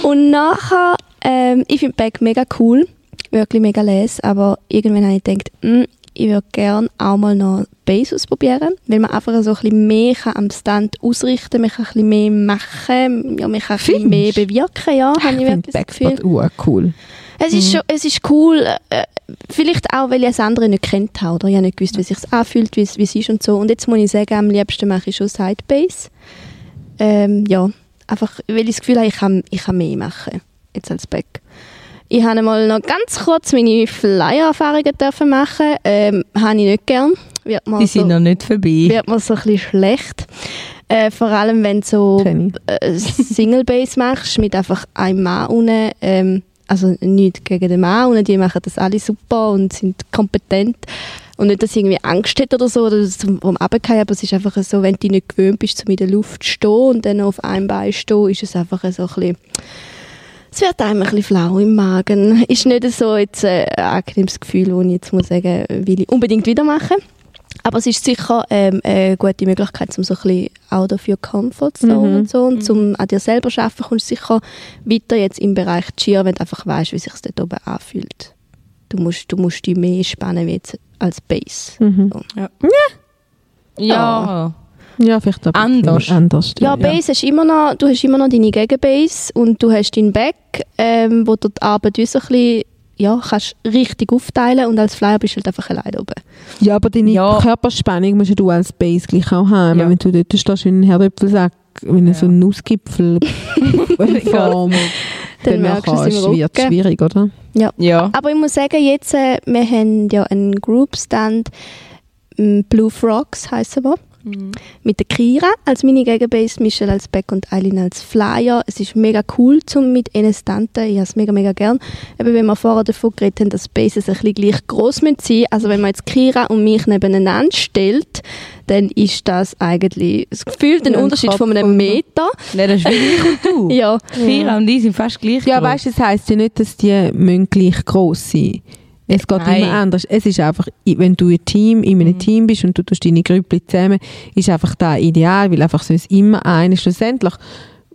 C: Und nachher, ähm, ich finde Back mega cool, wirklich mega les, aber irgendwann habe ich gedacht, mm, ich würde gerne auch mal noch Bass ausprobieren, weil man einfach so ein bisschen mehr kann am Stand ausrichten kann, man kann ein bisschen mehr machen, ja, man kann ein bisschen mehr bewirken, ja, habe ich
D: Ich finde
C: wirklich das Gefühl.
D: Cool.
C: Es ist, schon, es ist cool, äh, vielleicht auch, weil ich das andere nicht kennt habe, oder ich habe nicht gewusst, wie es sich anfühlt, wie es, wie es ist und so. Und jetzt muss ich sagen, am liebsten mache ich schon Sidebass. Ähm, ja, einfach, weil ich das Gefühl habe, ich kann, ich kann mehr machen, jetzt als Back. Ich habe mal noch ganz kurz meine Flyer-Erfahrungen dürfen machen. Ähm, habe ich nicht gern. Wird mir
B: Die
C: so,
B: sind noch nicht vorbei.
C: wird mir so ein bisschen schlecht. Äh, vor allem, wenn du so äh, Single Bass machst, mit einfach einem Mann unten. Ähm, also nicht gegen den Mann unten, die machen das alle super und sind kompetent. Und nicht, dass ich irgendwie Angst hätte oder so, oder zum vom Runterfallen, aber es ist einfach so, wenn du nicht gewöhnt bist, um in der Luft zu stehen und dann auf einem Bein zu stehen, ist es einfach so ein bisschen es wird einem ein bisschen flau im Magen. Ist nicht so jetzt äh, ein angenehmes Gefühl, das ich jetzt muss sagen, will ich unbedingt wieder machen. Aber es ist sicher ähm, eine gute Möglichkeit, um so ein bisschen auch dafür Comfortzone
D: Mhm.
C: und so und zum an dir selber zu arbeiten, kommst du sicher weiter jetzt im Bereich Cheer, wenn du einfach weißt, wie sich dort oben anfühlt. Du musst, du musst dich mehr spannen wie jetzt als Bass.
D: Mhm.
C: So.
B: Ja.
D: Ja, vielleicht aber
B: Anders.
D: anders.
C: Ja, Bass hast immer noch, du hast immer noch deine Gegenbass und du hast deinen Back, ähm, wo du die Arbeit ein bisschen, ja, kannst richtig aufteilen und als Flyer bist du halt einfach allein oben.
D: Ja, aber deine
B: Ja.
D: Körperspannung musst ja du als Base gleich auch haben.
B: Ja.
D: Wenn du dort stehst wie ein Herdöpfelsack, wie ein so ein Nussgipfel Form,
C: Dann
D: dann
C: merkst du es
D: wird schwierig, oder?
B: Ja.
C: Aber ich muss sagen, jetzt, äh, wir haben ja einen Groupstand, m, Blue Frogs heissen wir, mit der Kira als meine Gegenbass, Michelle als Back und Eileen als Flyer. Es ist mega cool zum mit ihnen standen. Ich habe es mega, mega gern. Eben, wenn wir vorher davon geredet haben, dass Bases ein bisschen gleich gross müssen sein Also wenn man jetzt Kira und mich nebeneinander stellt, dann ist das eigentlich das Gefühl, den Unterschied
D: Kopf
C: von einem Meter.
B: Nein, das ist wie ich und du.
C: Ja,
B: Kira und ich sind fast gleich
D: Ja,
B: groß.
D: weißt du, das heisst ja nicht, dass die müssen gleich gross sein Es geht
B: Nein.
D: immer anders. Es ist einfach, wenn du ein Team, in einem Team bist und du tust deine Grüppli zusammen, ist einfach da ideal, weil einfach sonst immer einer schlussendlich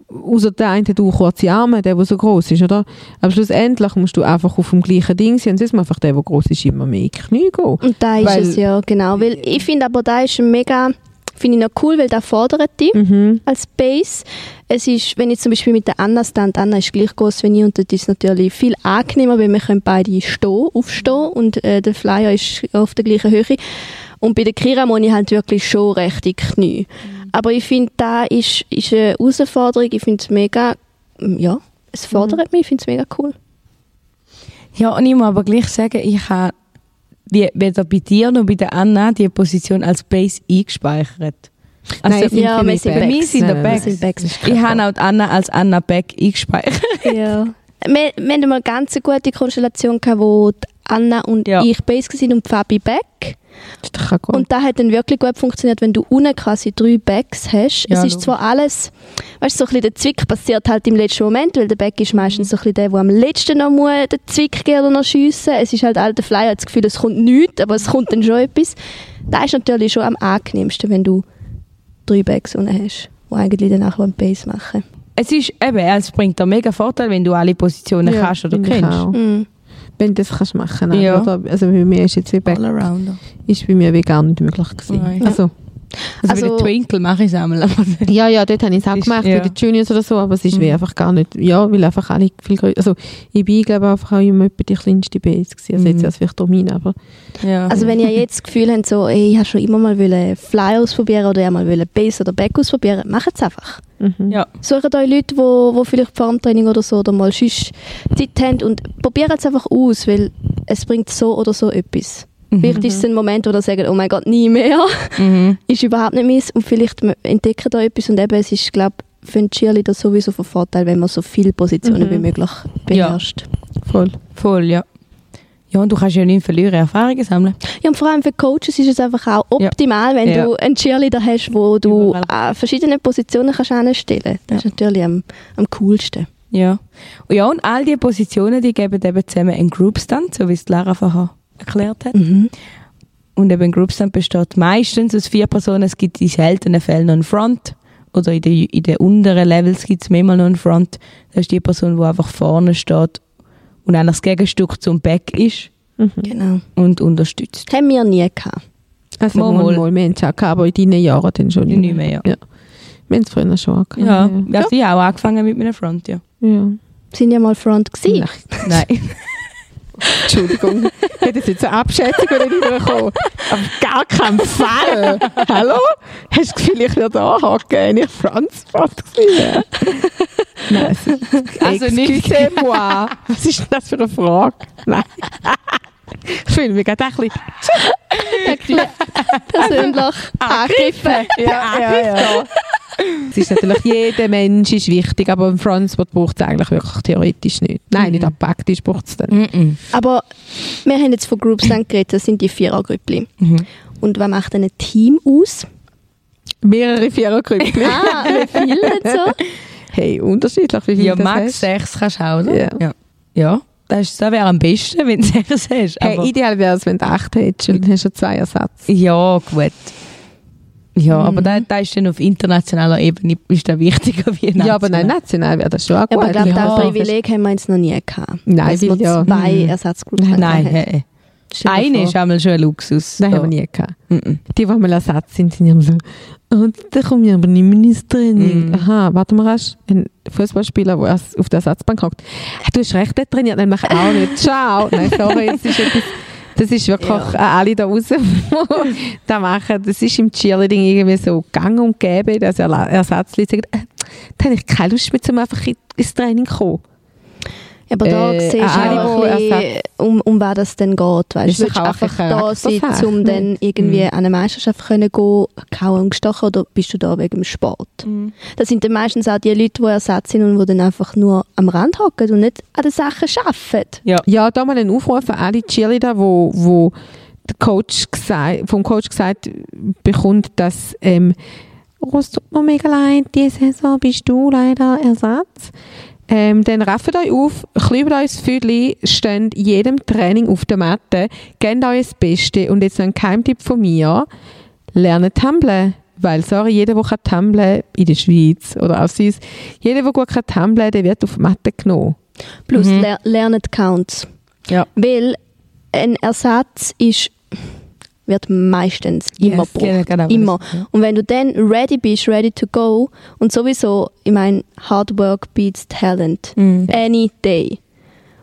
D: außer der eine hat auch kurze Arme, der, der so groß ist, oder? Aber schlussendlich musst du einfach auf dem gleichen Ding sein und sonst muss einfach der, der groß ist, immer mehr in die Knie gehen.
C: Und da ist
D: Weil-
C: es ja, genau. Weil ich finde aber, da ist mega, finde ich noch cool, weil da fordert dich
D: Mhm.
C: als Base. Es ist, wenn ich zum Beispiel mit der Anna stand, Anna ist gleich groß wie ich und das ist natürlich viel angenehmer, weil wir können beide stehen, aufstehen und äh, der Flyer ist auf der gleichen Höhe. Und bei der Kira muss ich halt wirklich schon recht in die Knie. Aber ich finde, da ist, ist eine Herausforderung, ich finde es mega, ja, es fordert mich, ich finde es mega cool.
B: Ja, und ich muss aber gleich sagen, ich habe wie- weder bei dir noch bei der Anna die Position als Base eingespeichert. Also
D: Nein,
C: ja, wir sind
B: bei mir sind der Backs.
C: Backs.
B: Ich habe auch die Anna als Anna Beck eingespeichert.
C: Ja. Wir, wir hatten mal ganz eine gute Konstellation, gehabt, wo Anna und
B: Ja.
C: ich Base waren und Fabi Back.
D: Das kann gut.
C: Und das hat dann wirklich gut funktioniert, wenn du unten quasi drei Backs hast.
B: Ja,
C: es ist
B: logisch.
C: zwar alles, weißt du, so ein bisschen der Zwick passiert halt im letzten Moment, weil der Back ist meistens so ein bisschen der, der am letzten noch muss den Zwick gehen oder noch schiessen. Es ist halt alter Flyer, hat das Gefühl, es kommt nichts, aber es kommt dann schon etwas. Da ist natürlich schon am angenehmsten, wenn du drei Backs unten hast, die eigentlich dann auch beim Base machen.
B: Es ist eben, es bringt dir mega Vorteil, wenn du alle Positionen
D: Ja,
B: kannst oder kennst.
D: Wenn du das kannst machen kannst.
B: Ja.
D: Also bei mir ist jetzt wie Back,
B: Allrounder.
D: ist bei mir wie gar nicht möglich gewesen.
B: Nein.
D: Also,
B: Also, bei
C: Also-
B: der Twinkle mache ich es einmal.
D: Ja, ja, dort habe ich es auch
B: Ist-
D: gemacht,
B: ja.
D: bei den Juniors oder so, aber es ist wie
B: Mhm.
D: einfach gar nicht, ja, weil einfach alle viel größer, also ich bin, glaube einfach auch immer die kleinste Base gewesen, also jetzt
B: Mhm.
D: als vielleicht Domin, aber
B: ja.
C: Also wenn ihr jetzt das Gefühl habt, so, ey, ich habe schon immer mal wollen Fly ausprobieren oder ich mal wollen Base oder Back ausprobieren, macht es einfach.
D: mhm.
B: ja.
C: Sucht euch Leute, die wo, wo vielleicht Formtraining oder so oder mal sonst Zeit haben und probiert es einfach aus, weil es bringt so oder so etwas.
B: Mhm.
C: Vielleicht ist es ein Moment, wo ihr sagt, oh mein Gott, nie mehr.
B: Mhm.
C: ist überhaupt nicht meins. Und vielleicht entdecken da etwas und eben, es ist, glaube für einen Cheerleader sowieso von Vorteil, wenn man so viele Positionen
B: Mhm.
C: wie möglich beherrscht.
D: Voll.
B: Voll, ja. Ja, und du kannst ja nicht verlieren, Erfahrungen sammeln.
C: Ja, und vor allem für Coaches ist es einfach auch
B: Ja.
C: optimal, wenn
B: Ja.
C: du einen Cheerleader hast, wo du an verschiedene Positionen kannst anstellen. Das ist natürlich am, am coolsten.
B: Ja. Und ja, und all diese Positionen, die geben eben zusammen einen Groupstand, so wie es die Lara vorher erklärt hat.
C: Mhm.
B: Und eben ein Groupstand besteht meistens aus vier Personen. Es gibt in seltenen Fällen noch einen Front. Oder in den, in den unteren Levels gibt es mehrmal noch einen Front. Das ist die Person, die einfach vorne steht und eigentlich das Gegenstück zum Back ist
C: Genau.
B: und unterstützt.
C: Haben wir nie gehabt.
D: Also
B: Mal,
D: mal,
B: mal.
D: wir haben es auch gehabt, aber in deinen Jahren dann schon
B: Nicht mehr, ja.
D: ja. Wir haben es früher schon auch gehabt.
B: Ja, ja. Also ich habe auch angefangen mit meinem Front, ja.
D: ja.
C: Sind ja mal Front gewesen.
B: Nein.
D: Entschuldigung. Ich hätte jetzt eine Abschätzung nicht rübergekommen. Auf gar keinen Fall. Hallo? Hast du das Gefühl, ich werde anhaken, wenn ich Franz Franz gewesen Nein.
B: Also nicht-
D: Excusez-moi. Was ist denn das für eine Frage? Nein. Ich fühle mich gerade ein bisschen
C: Persönlich angegriffen.
D: ja, ja, ja. Es ist natürlich, jeder Mensch ist wichtig, aber ein Frontspot braucht es eigentlich wirklich theoretisch nicht. Nein, nicht praktisch braucht es dann.
B: Mhm.
C: Aber wir haben jetzt von Groups dann geredet, das sind die Vierergrüppli.
B: Mhm.
C: Und was macht denn ein Team aus?
D: Mehrere Vierergrüppchen.
C: Ah, wie viel nicht so?
D: Hey, unterschiedlich, wie viel
B: Ja, max
D: hast.
B: sechs kannst du auch, oder?
D: Ja.
B: ja. Ja, das, ist- das wäre am besten, wenn du sechs hast.
D: Hey, ideal wäre es, wenn du acht hättest, weil dann hast du zwei Ersatz.
B: ja, gut. Ja,
C: Mhm.
B: aber da, da ist dann auf internationaler Ebene ist das wichtiger wie national.
D: Ja, aber nein, national wäre das schon auch
C: Ja,
D: gut.
C: aber ich glaube,
B: Ja.
C: das Privileg haben wir jetzt noch nie gehabt.
D: Nein,
C: dass
D: weil
C: wir
D: ja-
C: zwei
B: Mhm.
C: Ersatzgroups
B: Nein,
C: hatten.
B: hey. Eine ist einmal schon ein Luxus.
D: Nein,
B: Da.
D: haben wir nie gehabt.
B: Mhm.
D: Die, die mal Ersatz sind, sind immer so, oh, da komme ich aber nicht mehr ins Training.
B: Mhm.
D: Aha, warte mal, hast ein Fußballspieler, der auf der Ersatzbank hockt. Du hast recht, der trainiert nämlich auch nicht. Ciao. Nein, sorry, es ist etwas, das ist wirklich
C: Ja.
D: alle da draußen, die das machen. Das ist im Cheerleading irgendwie so gang und gäbe, dass Ersatzleute sagen, äh, da habe ich keine Lust mehr, um einfach in- ins Training zu kommen.
C: Ja, aber da
D: Äh,
C: siehst du auch ein bisschen, um, um was das denn geht. Weißt, du willst einfach
D: eine
C: da sein, um dann
D: nicht?
C: irgendwie
B: Mhm.
C: an eine Meisterschaft können gehen, kauen und gestochen, oder bist du da wegen dem Sport?
B: Mhm.
C: Das sind dann meistens auch die Leute, die Ersatz sind und die dann einfach nur am Rand hocken und nicht an den Sachen arbeiten.
B: Ja.
D: Ja, da mal einen Aufruf an alle Cheerleader, wo, wo der Coach gesagt, vom Coach gesagt bekommt, dass ähm, oh, es tut mir mega leid, diese Saison bist du leider Ersatz. Ähm, dann rafft euch auf, klübt euch das Füdli, steht in jedem Training auf der Matte, gebt euch das Beste und jetzt noch ein Keimtipp von mir, lernt tumblen. Weil, sorry, jeder, der kann tumblen in der Schweiz oder auch sonst, jeder, der gut kann tumblen, der wird auf die Matte genommen.
C: Plus
B: Mhm.
C: ler lernen Counts.
B: Ja.
C: Weil ein Ersatz ist, wird meistens immer
B: Yes, genau,
C: gebraucht.
B: genau,
C: immer.
B: ja.
C: Und wenn du dann ready bist, ready to go und sowieso, ich meine, Hard Work beats Talent.
B: Mhm.
C: Any day.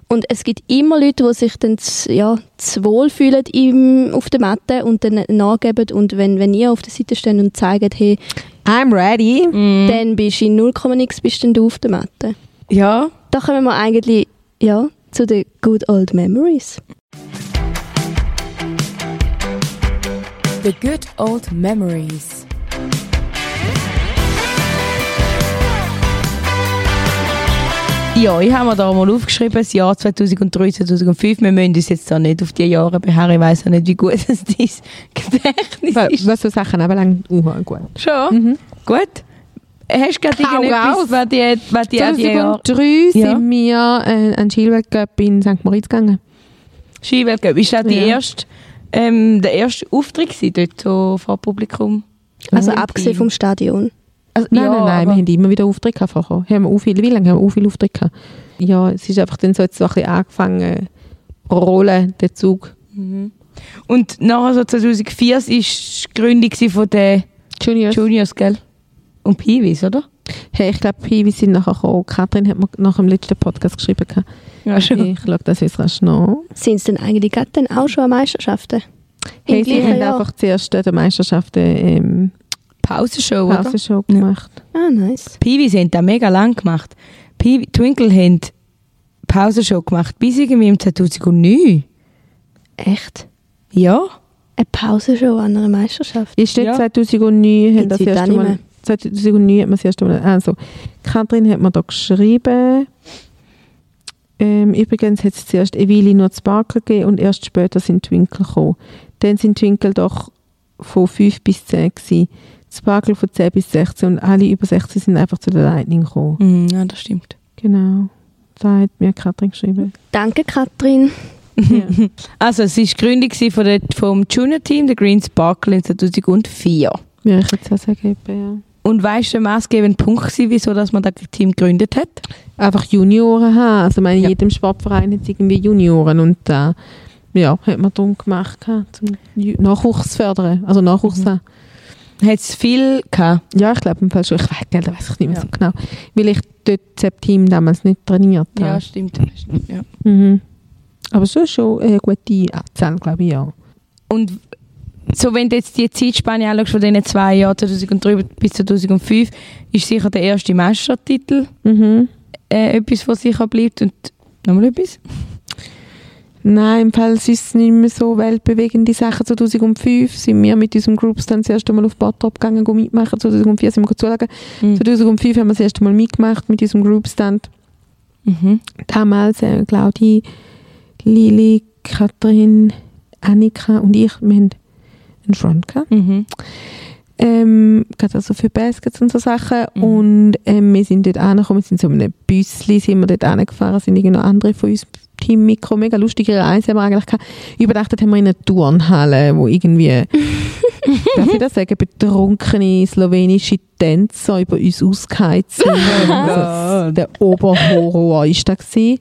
C: Und es gibt immer Leute, die sich dann z- ja, zu wohl fühlen im, auf der Matte und dann nachgeben. Und wenn, wenn ihr auf der Seite steht und zeigt, hey,
D: I'm ready.
B: Mhm.
C: dann bist du in 0, nix bist dann du auf der Matte.
B: Ja,
C: Da kommen wir eigentlich ja, zu den good old memories.
A: The Good Old Memories.
B: Ja, ich habe mir da mal aufgeschrieben, das Jahr 2003, 2005. Wir müssen uns jetzt da nicht auf die Jahre beharren. Ich weiss ja nicht, wie gut das dein Gedächtnis
D: Was,
B: ist.
D: was so Sachen anbelangt, uh, gut.
B: Schon? Gut. Hast du gerade irgendetwas, was die, was die an die Jahre...
D: 2003
B: Ja.
D: sind wir äh, an Schilweltcup in St. Moritz gegangen.
B: Skiweltcup, ist das die
D: Ja.
B: erste, ähm, der erste Auftritt gewesen, dort so vor Publikum?
C: Also
B: Mhm.
C: abgesehen vom Stadion.
B: Also,
D: Nein,
B: ja,
D: nein, nein, wir haben immer wieder Aufträge gehabt vorher. Haben wir auch viele, wie lange haben wir auch viele Aufträge gehabt? Ja, es ist einfach dann so, jetzt so ein bisschen angefangen rollen, der Zug.
B: Und nachher so 2004 war die Gründung von den
D: Juniors.
B: Juniors, gell? Und Peewees, oder?
D: Hey, ich glaube, wir sind nachher gekommen. Katrin hat mir nach dem letzten Podcast geschrieben.
B: Ja, schon.
D: Ich schaue das jetzt rasch nach.
C: Sind es denn eigentlich gerade dann auch schon an Meisterschaften? Im
D: Hey, sie haben
C: Jahr?
D: einfach zuerst die Meisterschaften ähm,
B: Pausenshow, oder?
D: Pausenshow gemacht.
C: Ah, nice.
B: Peewees haben das mega lang gemacht. Pee Twinkle haben Pausenshow gemacht bis irgendwie im 2009.
C: Echt?
B: Ja.
C: Eine Pause schon an einer Meisterschaft?
D: Ist nicht
B: Ja.
D: 2009, haben das erste
C: nicht
D: Mal,
C: mehr.
D: 2009 hat man das erste Mal, also Katrin hat mir da geschrieben, ähm, übrigens hat es zuerst eine Weile nur Sparkle gegeben und erst später sind die Winkel gekommen. Dann sind die Winkel doch von 5 bis 10 gewesen. Sparkle von 10 bis 16 und alle über 16 sind einfach zu der Lightning gekommen.
B: Mhm, ja, das stimmt.
D: Genau. Da hat mir Katrin geschrieben.
C: Danke, Katrin.
B: Also, es war die Gründung von der, vom Junior-Team, der Green Sparkle, in 2004.
D: Ja, ich hätte es auch sagen, ja.
B: Und weißt du, der maßgebende Punkt war, wieso dass man das Team gegründet hat?
D: einfach Junioren haben. Also meine, in
B: Ja.
D: jedem Sportverein hat es irgendwie Junioren und da ja, hat man darum gemacht, zum Nachwuchs fördern, also Nachwuchs
B: Mhm.
D: haben.
B: Hat es viel gehabt?
D: Ja, ich glaube im Fall schon. Ich weiß, das weiß ich nicht mehr
B: Ja.
D: so genau. Weil ich dort das Team damals nicht trainiert habe.
B: Ja, stimmt. ja.
D: Mhm. Aber so schon eine gute Anzahl, glaube ich, ja.
B: Und so, wenn du jetzt die Zeitspanne anschaust von diesen zwei Jahren, 2003 bis 2005, ist sicher der erste Meistertitel
D: Mhm.
B: äh, etwas, was sicher bleibt. Und nochmal etwas?
D: Nein, im Fall ist es nicht mehr so weltbewegende Sachen. 2005 sind wir mit unserem Groups dann das erste Mal auf Bottrop gegangen, um mitmachen. 2004 sind wir zuschauen.
B: Mhm.
D: 2005 haben wir das erste Mal mitgemacht mit unserem Groupstand.
B: Mhm.
D: Damals äh, Claudi, Lili, Katrin, Annika und ich, wir haben Front gehabt.
B: Mhm.
D: Ähm, gerade also für Baskets und so Sachen.
B: Mhm.
D: Und ähm, wir sind dort angekommen, wir sind so mit einem Büssli, sind wir dort angefahren, sind irgendwie noch andere von uns Team Mikro, mega lustige Reise haben wir eigentlich gehabt. Übernachtet haben wir in einer Turnhalle, wo irgendwie, darf ich das sagen, betrunkene slowenische Tänzer über uns ausgeheizt sind. also, der Oberhorror ist das gewesen.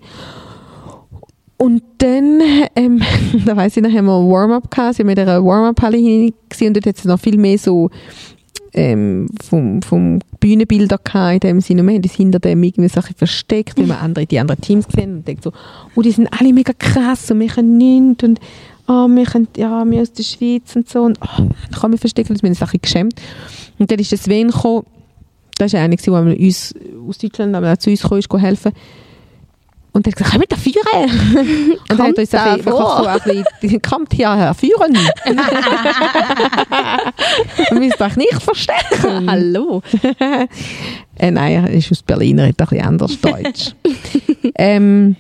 D: Und dann, ähm, da weiss ich noch, haben wir ein Warm-up gehabt, sind wir in einer Warm-up-Halle hinein und dort hat es noch viel mehr so ähm, vom, vom Bühnenbilder gehabt, in dem Sinne, wir haben uns hinter dem irgendwie Sachen versteckt, weil wir andere, die anderen Teams gesehen und denkt so, oh, die sind alle mega krass und wir können nichts und oh, wir können, ja, wir aus der Schweiz und so. Und oh, dann kann man verstecken, wir haben uns ein bisschen geschämt. Und dann ist der Sven gekommen, das war einer, der uns aus Deutschland aber zu uns kam, ist helfen und er hat gesagt, komm mit der Führer. Und dann hat er uns
C: da
D: ein bisschen,
C: vor.
D: so ein bisschen, kommt hierher, führen. Wir müssen doch nicht verstecken.
C: Hallo.
D: äh, nein, er ist aus Berlin, er hat ein bisschen anders Deutsch. ähm,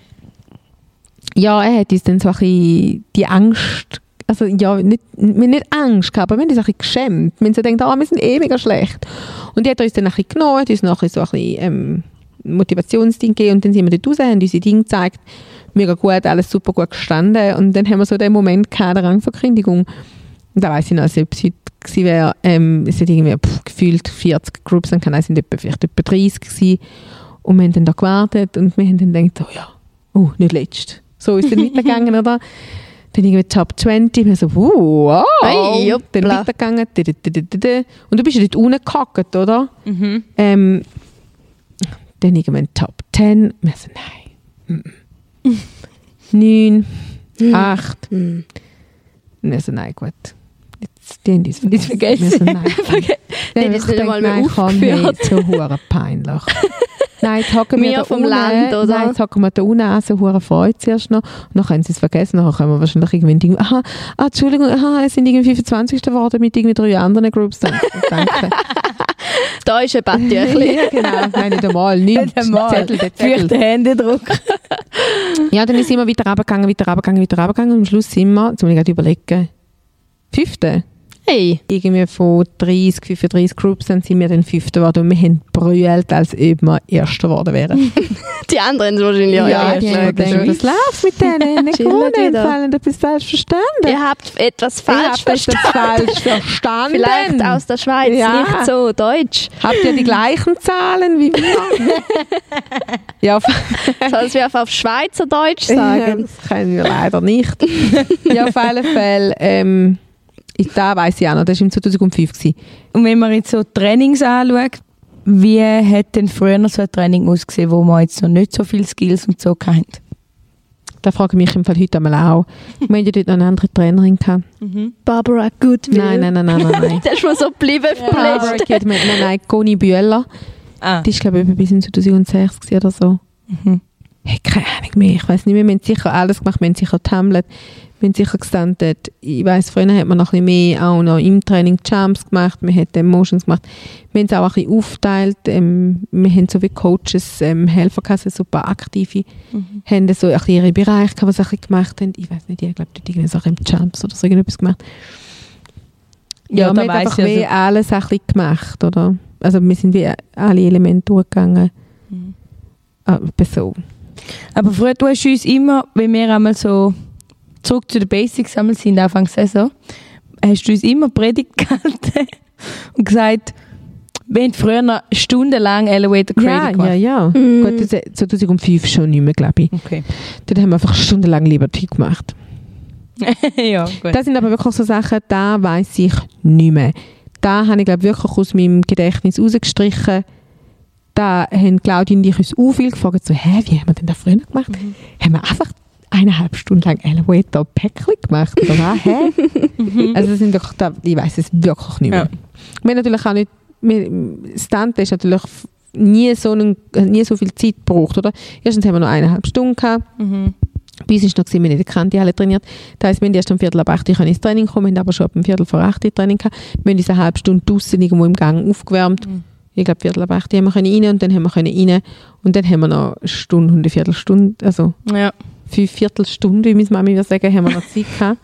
D: ja, er hat uns dann so ein bisschen die Angst, also ja, nicht, wir haben nicht Angst gehabt, aber wir haben uns ein bisschen geschämt. Wir haben so gedacht, ah, wir sind eh mega schlecht. Und die hat uns dann ein bisschen genommen, hat uns noch ein bisschen so ein bisschen ähm, Motivationsding gegeben und dann sind wir dort raus, haben unsere Dinge gezeigt, mega gut, alles super gut gestanden und dann haben wir so den Moment gehabt, der Rangverkündigung. Und da weiss ich noch, als ob es heute gewesen wäre, ähm, es hat irgendwie pff, gefühlt 40 Groups, dann kann es sind etwa, vielleicht etwa 30 gewesen. Und wir haben dann da gewartet und wir haben dann gedacht, oh ja, oh, nicht letzt. So ist es dann weitergegangen, oder? Dann irgendwie Top 20, wir so, wow.
C: Hey,
D: dann
C: juppla.
D: weitergegangen. dü- dü. Und du bist ja dort unten gehackt, oder?
B: Mhm.
D: Ähm, dann irgendwann Top 10. Wir so, nein. Mm. 9, 8.
C: Hm.
D: Und wir so, nein, gut. Haben uns
B: Nicht vergessen.
D: So, nein,
C: uns
D: ich
C: nicht einmal mehr
D: nein, komm, hey, so hure peinlich. Nein, jetzt hocken wir,
C: Wir
D: da
C: vom
D: unten,
C: Land, oder?
D: Nein, jetzt hocken wir da unten an, so hure Freude zuerst noch. Und dann können sie es vergessen, dann können wir wahrscheinlich irgendwann denken, aha, ah, Entschuldigung, aha, es sind irgendwie 25. geworden mit irgendwie drei anderen Groups. Danke.
C: Da ist ein Bettüchli.
D: ja, genau, nein, nicht einmal,
B: einmal.
D: Zettel, der Zettel.
B: Fürchte Händedruck.
D: Ja, dann sind wir weiter runtergegangen, weiter runtergegangen, weiter runtergegangen und am Schluss sind wir, jetzt muss ich gerade überlegen, fünfte.
C: Hey.
D: Irgendwie von 30, 35 Groups, dann sind wir dann fünfte geworden und wir haben brüllt, als ob wir Erster geworden wären.
C: Die anderen sind wahrscheinlich auch
D: ja,
C: ja,
D: die
C: erst
D: haben
C: mal
D: gedacht, was läuft mit denen? Nicht gewonnen, fallen etwas falsch verstanden.
C: Ihr habt etwas falsch
D: habe
C: verstanden.
D: etwas falsch verstanden.
C: Vielleicht aus der Schweiz,
D: Ja.
C: nicht so deutsch.
D: Habt ihr die gleichen Zahlen wie wir? ja,
C: Sollen wir auf Schweizerdeutsch
D: Ja,
C: sagen?
D: das können wir leider nicht. ja, auf alle Fälle, ähm, da weiss ich auch noch, das war im 2005. Gewesen.
B: Und wenn man jetzt so Trainings anschaut, wie hat denn früher noch so ein Training ausgesehen, wo man jetzt noch nicht so viele Skills und so hatten?
D: Da frage ich mich im Fall heute einmal auch. Wir hatten ja dort noch eine andere Trainerin. Gehabt.
C: Barbara Goodwill.
D: Nein, nein, nein, nein, nein. nein.
C: Das ist mir so geblieben
D: Barbara
C: verletzt.
D: Kidman, nein, nein, Conny Bühler.
B: Ah.
D: Die ist, glaube ich, bis in 2006 gewesen oder so.
B: Mhm.
D: Hey, keine Ahnung mehr. Ich weiß nicht mehr. Wir haben sicher alles gemacht. Wir haben sicher Hamlet. Wir haben sicher gestandet. Ich weiss, früher hat man noch ein bisschen mehr auch noch im Training Jumps gemacht, wir haben dann Motions gemacht. Wir haben es auch ein bisschen aufgeteilt. Ähm, wir haben so wie Coaches, ähm, Helfer gehabt, paar Aktive,
B: Mhm.
D: haben so ein bisschen ihre Bereiche gehabt, was sie gemacht haben. Ich weiß nicht, ich glaube, dort irgendwie so im Jumps oder so irgendetwas gemacht. Ja,
B: Ja,
D: wir haben einfach
B: ich also-
D: alles ein bisschen gemacht, oder? Also wir sind wie alle Elemente durchgegangen.
B: Mhm.
D: Aber so.
B: Aber früher, du hast uns immer, wenn wir einmal so zurück zu den Basics einmal sind, Anfang Saison, hast du uns immer Predigt gehalten und gesagt, wir haben früher noch stundenlang Elevator Cradle
D: Ja,
B: gemacht.
D: ja, ja.
C: Mhm.
D: Gut, das, 2005 schon nicht mehr, glaube ich.
B: Okay.
D: Dort haben wir einfach stundenlang Liberty gemacht.
B: ja, gut.
D: Das sind aber wirklich so Sachen, da weiß ich nicht mehr. Da habe ich glaube wirklich aus meinem Gedächtnis rausgestrichen. Da haben Claudia und ich uns auch viel gefragt, so, hä, wie haben wir denn das früher gemacht?
B: Mhm.
D: Haben wir einfach eineinhalb Stunden lang Elevator Päckchen gemacht oder was? Hä? also das sind doch, da, ich weiß es wirklich nicht mehr.
B: Ja.
D: Wir natürlich auch nicht, wir, Stunt ist natürlich nie so, einen, nie so viel Zeit gebraucht, oder? Erstens haben wir noch eineinhalb Stunden gehabt.
B: Mhm.
D: Bei uns war noch, wir haben in der Kantihalle trainiert. Das heisst, wir haben erst um Viertel ab 8 Uhr ins Training kommen, haben aber schon ab Viertel vor 8 Uhr Training gehabt. Wir haben uns eine halbe Stunde draussen irgendwo im Gang aufgewärmt.
B: Mhm.
D: Ich glaube, Viertel ab 8 Uhr haben wir rein und dann haben wir rein und dann haben wir noch eine Stunde und eine Viertelstunde, also
B: Ja.
D: Fünf Viertelstunde, wie meine Mami würde sagen, haben wir noch Zeit gehabt.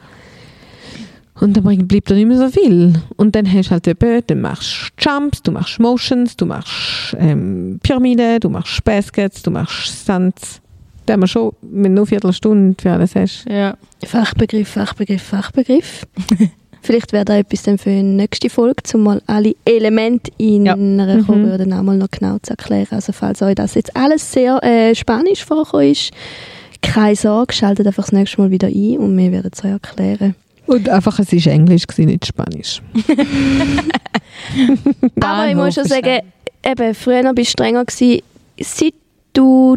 D: Und dann bleibt da nicht mehr so viel. Und dann hast du halt eben, dann machst du Jumps, du machst Motions, du machst ähm, Pyramiden, du machst Baskets, du machst Stunts. Da haben wir schon, du nur Viertelstunde für alles hast.
B: Ja.
C: Fachbegriff, Fachbegriff, Fachbegriff. Vielleicht wäre da etwas dann für die nächste Folge, um mal alle Elemente in
B: Ja.
C: einer
D: Mhm.
C: Choreo dann auch mal noch genau zu erklären. Also falls euch das jetzt alles sehr äh, spanisch vorkommt, ist, keine Sorge, schaltet einfach das nächste Mal wieder ein und wir werden es euch erklären.
D: Und einfach, es war Englisch, nicht Spanisch.
C: Aber ich muss schon sagen, eben, früher bist du strenger gewesen, seit du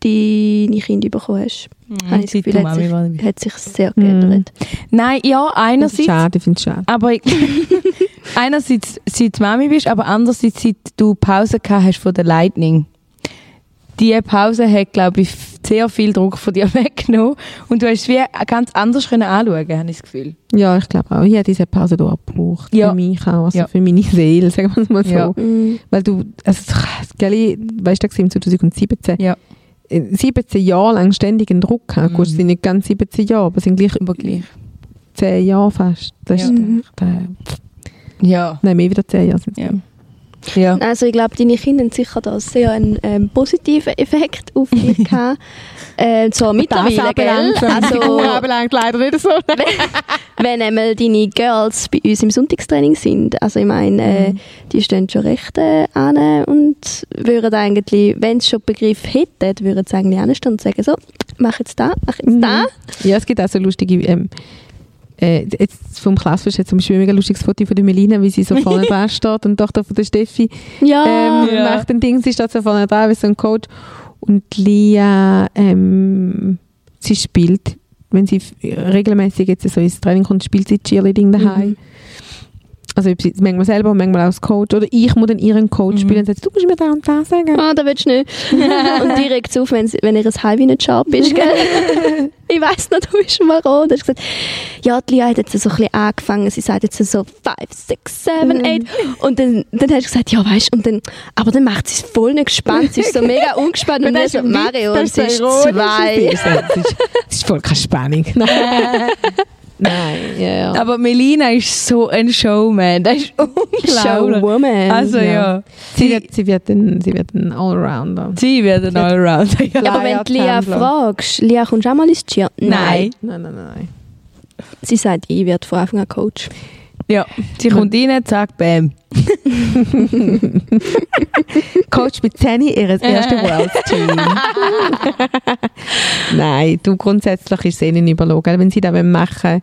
C: deine Kinder bekommen hast. habe ich Gefühl,
B: du
C: hat
B: Mami
C: sich, hat sich sehr
D: Mhm.
C: geändert.
B: Nein, ja, einerseits.
D: schade, ich finde es schade.
B: Aber ich- einerseits, seit du Mami bist, aber andererseits, seit du Pause gehabt hast von der Lightning. Die Pause hat, glaube ich, sehr viel Druck von dir weggenommen. Und du hast es wie ganz anders können anschauen, habe ich das Gefühl.
D: Ja, ich glaube auch. Ich habe diese Pause hier gebraucht.
B: Ja.
D: Für mich auch, also
B: Ja.
D: für meine Seele, sagen wir es mal so.
B: Ja.
C: Mhm.
D: Weil du, also, Gell, weißt du, das war im 2017.
B: Ja.
D: Äh, 17 Jahre lang ständig einen Druck haben.
B: Mhm.
D: Gut, es sind nicht ganz 17 Jahre, aber es sind gleich
B: Aber gleich.
D: 10 Jahre fast. Das
B: Ja.
D: ist
C: Mhm.
D: echt, äh,
B: Ja.
D: nein, mehr wieder 10 Jahre sind
B: Ja. Ja.
C: Also ich glaube, deine Kinder haben sicher da sehr einen ähm, positiven Effekt auf dich gehabt. äh, zwar mittlerweile, gell? Also,
D: anbelangt leider nicht so.
C: wenn einmal deine Girls bei uns im Sonntagstraining sind, also ich meine, äh, die stehen schon recht äh, an und würden eigentlich, wenn sie schon Begriff hätten, würden sie eigentlich anstehen und sagen, so, mach jetzt da, mach jetzt da.
D: Ja, es gibt auch so lustige. Ähm, äh, jetzt vom Klassfest hat zum Beispiel ein mega lustiges Foto von der Melina, wie sie so vorne dran steht und die Tochter von der Steffi
C: Ja,
D: ähm,
B: Ja.
D: macht ein Ding, sie steht so vorne dran wie so ein Coach und Lia, ähm, sie spielt, wenn sie regelmäßig jetzt so ins Training kommt, spielt sie Cheerleading daheim.
C: Mhm.
D: Also ob sie- manchmal selber, manchmal auch als Coach oder ich muss dann ihren Coach
B: Mhm.
D: spielen und sagt, du musst mir da und da sagen.
C: Ah, da willst du nicht. und die regt auf, wenn, wenn ihr ein Highway nicht scharf ist, gell? ich weiss noch, du bist mal rot. Du hast gesagt, ja, die Lia hat jetzt so ein bisschen angefangen. Sie sagt jetzt so 5, 6, 7, 8. Und dann, dann hast du gesagt, ja, weißt du, und dann, aber dann macht sie es voll nicht gespannt. Sie ist so mega ungespannt. und dann so Mario, und sie
D: ist
C: ist
D: so ironisch,
C: zwei.
D: Das ist, das ist, das ist voll keine Spannung. Nein, ja, ja.
B: Aber Melina ist so ein Showman. Das ist unglaublich.
C: Showwoman.
B: Also ja.
D: Sie wird, sie wird ein, sie wird ein Allrounder.
B: Sie wird ein Allrounder. Ja.
C: aber wenn du Lia fragst, Lia, kommst du auch mal ins Cheer?
B: Nein.
D: Nein, nein, nein.
C: Sie sagt, ich werde von Anfang an Coach.
B: Ja. Sie kommt rein, zack, bam.
D: Coach mit Tenny ihres ersten World Team. Nein, du grundsätzlich ist es ihnen überlegen. Wenn sie das machen wollen,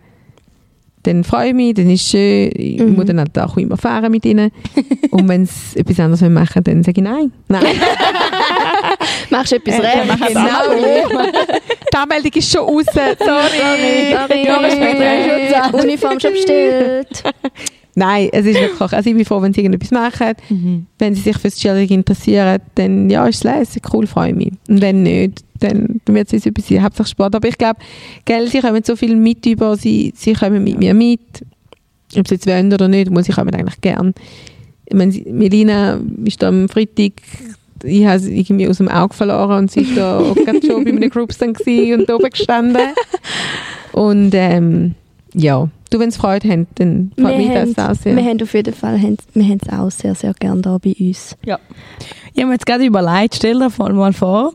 D: dann freue ich mich, dann ist es schön. Ich
C: Mhm.
D: muss dann halt auch immer fahren mit ihnen. Und wenn sie etwas anderes machen dann sage ich nein. Nein.
C: Machst du etwas recht?
D: genau. Die Anmeldung ist schon raus. Sorry.
C: Sorry.
B: Schon gesagt.
C: Uniform schon bestellt.
D: Nein, es ist wirklich, also ich bin froh, wenn sie irgendetwas machen.
B: Mhm.
D: Wenn sie sich fürs Cheerleading interessieren, dann ja, ist es cool, freue ich mich. Und wenn nicht, dann, wird es etwas sein, hauptsächlich Sport. Aber ich glaube, gell, sie kommen so viel mit über, sie, sie kommen mit mir mit. Ob sie jetzt wollen oder nicht, muss ich kommen eigentlich gern. Ich meine, sie- Melina ist da am Freitag, ich habe sie irgendwie aus dem Auge verloren und sie ist da auch gerade schon bei einem Groups dann und oben gestanden. Und ähm, ja, du, wenn sie Freude haben, dann freut mich das auch sehr.
C: wir haben auf jeden Fall wir haben es auch sehr, sehr gerne da bei uns.
B: Ich habe mir jetzt gerade überlegt, stell dir vor- mal vor,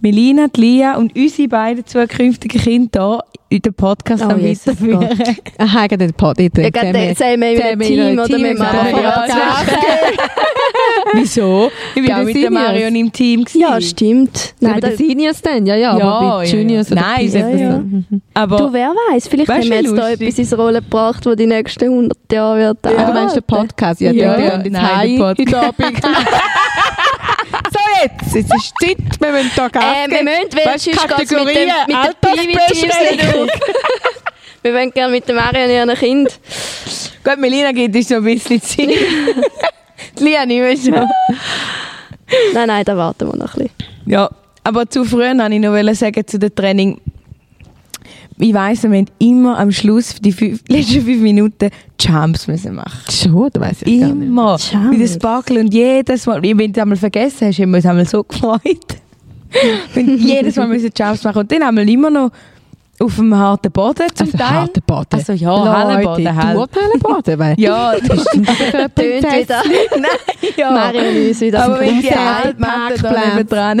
B: Melina, Lia und unsere beiden zukünftigen Kinder hier in den Podcast
C: Oh,
B: weiterführen.
D: Aha, gerade den Pod. Ja,
C: Ja, gerade jetzt haben wir
D: wir
C: Team
D: in
C: oder mit
D: Team,
B: ja,
C: Podcast.
B: Wieso? Ich bin
D: Bei
B: auch
D: den
B: mit der. Marion im Team. gewesen.
C: Ja, stimmt.
D: Nein,
C: Nein,
D: bei
C: da,
D: den Seniors dann, ja, ja,
B: Ja,
D: aber bei
B: ja,
D: Juniors
B: ja. Nein, ist einfach so.
D: Mhm.
B: Aber
C: du, wer weiß, vielleicht
B: Weißt
C: haben wir jetzt da
B: lustig?
C: etwas ins Rollen gebracht, das die nächsten 100 Jahre wird
D: Ah, du meinst den Podcast? Ja,
B: Ja,
D: gehen heim
B: der Podcast.
D: so jetzt, jetzt ist Zeit, wir müssen da Gas
C: Äh, wir müssen, weil
D: Weißt
C: es mit dem,
D: Kategorien,
C: mit
D: Altersbeschränkung.
C: Wir wollen gerne mit dem Marion ihren Kind.
B: Gut, Melina gibt uns noch ein bisschen Zeit. Lia nicht mehr schon.
C: Nein, nein, da warten wir noch ein bisschen.
B: Ja, aber zu früh wollte ich noch sagen zu dem Training. Ich weiss, wir haben immer am Schluss die fünf, letzten fünf Minuten Jumps müssen machen.
D: Schon, da weiss ich gar nicht.
B: Immer. Mit dem Sparkle und jedes Mal. Wenn du es einmal vergessen hast, haben wir uns einmal so gefreut. und jedes Mal müssen Jumps machen. Und dann haben wir immer noch auf dem harten Boden zum Teil.
D: harten Boden.
B: Also ja, Hallenboden halt.
D: Du Hallenboden, weil
B: Ja, das
C: Tönt wieder.
B: Nein, ja.
C: Marion uns wieder
B: Aber wenn die da
D: Parkplatz.
B: nebendran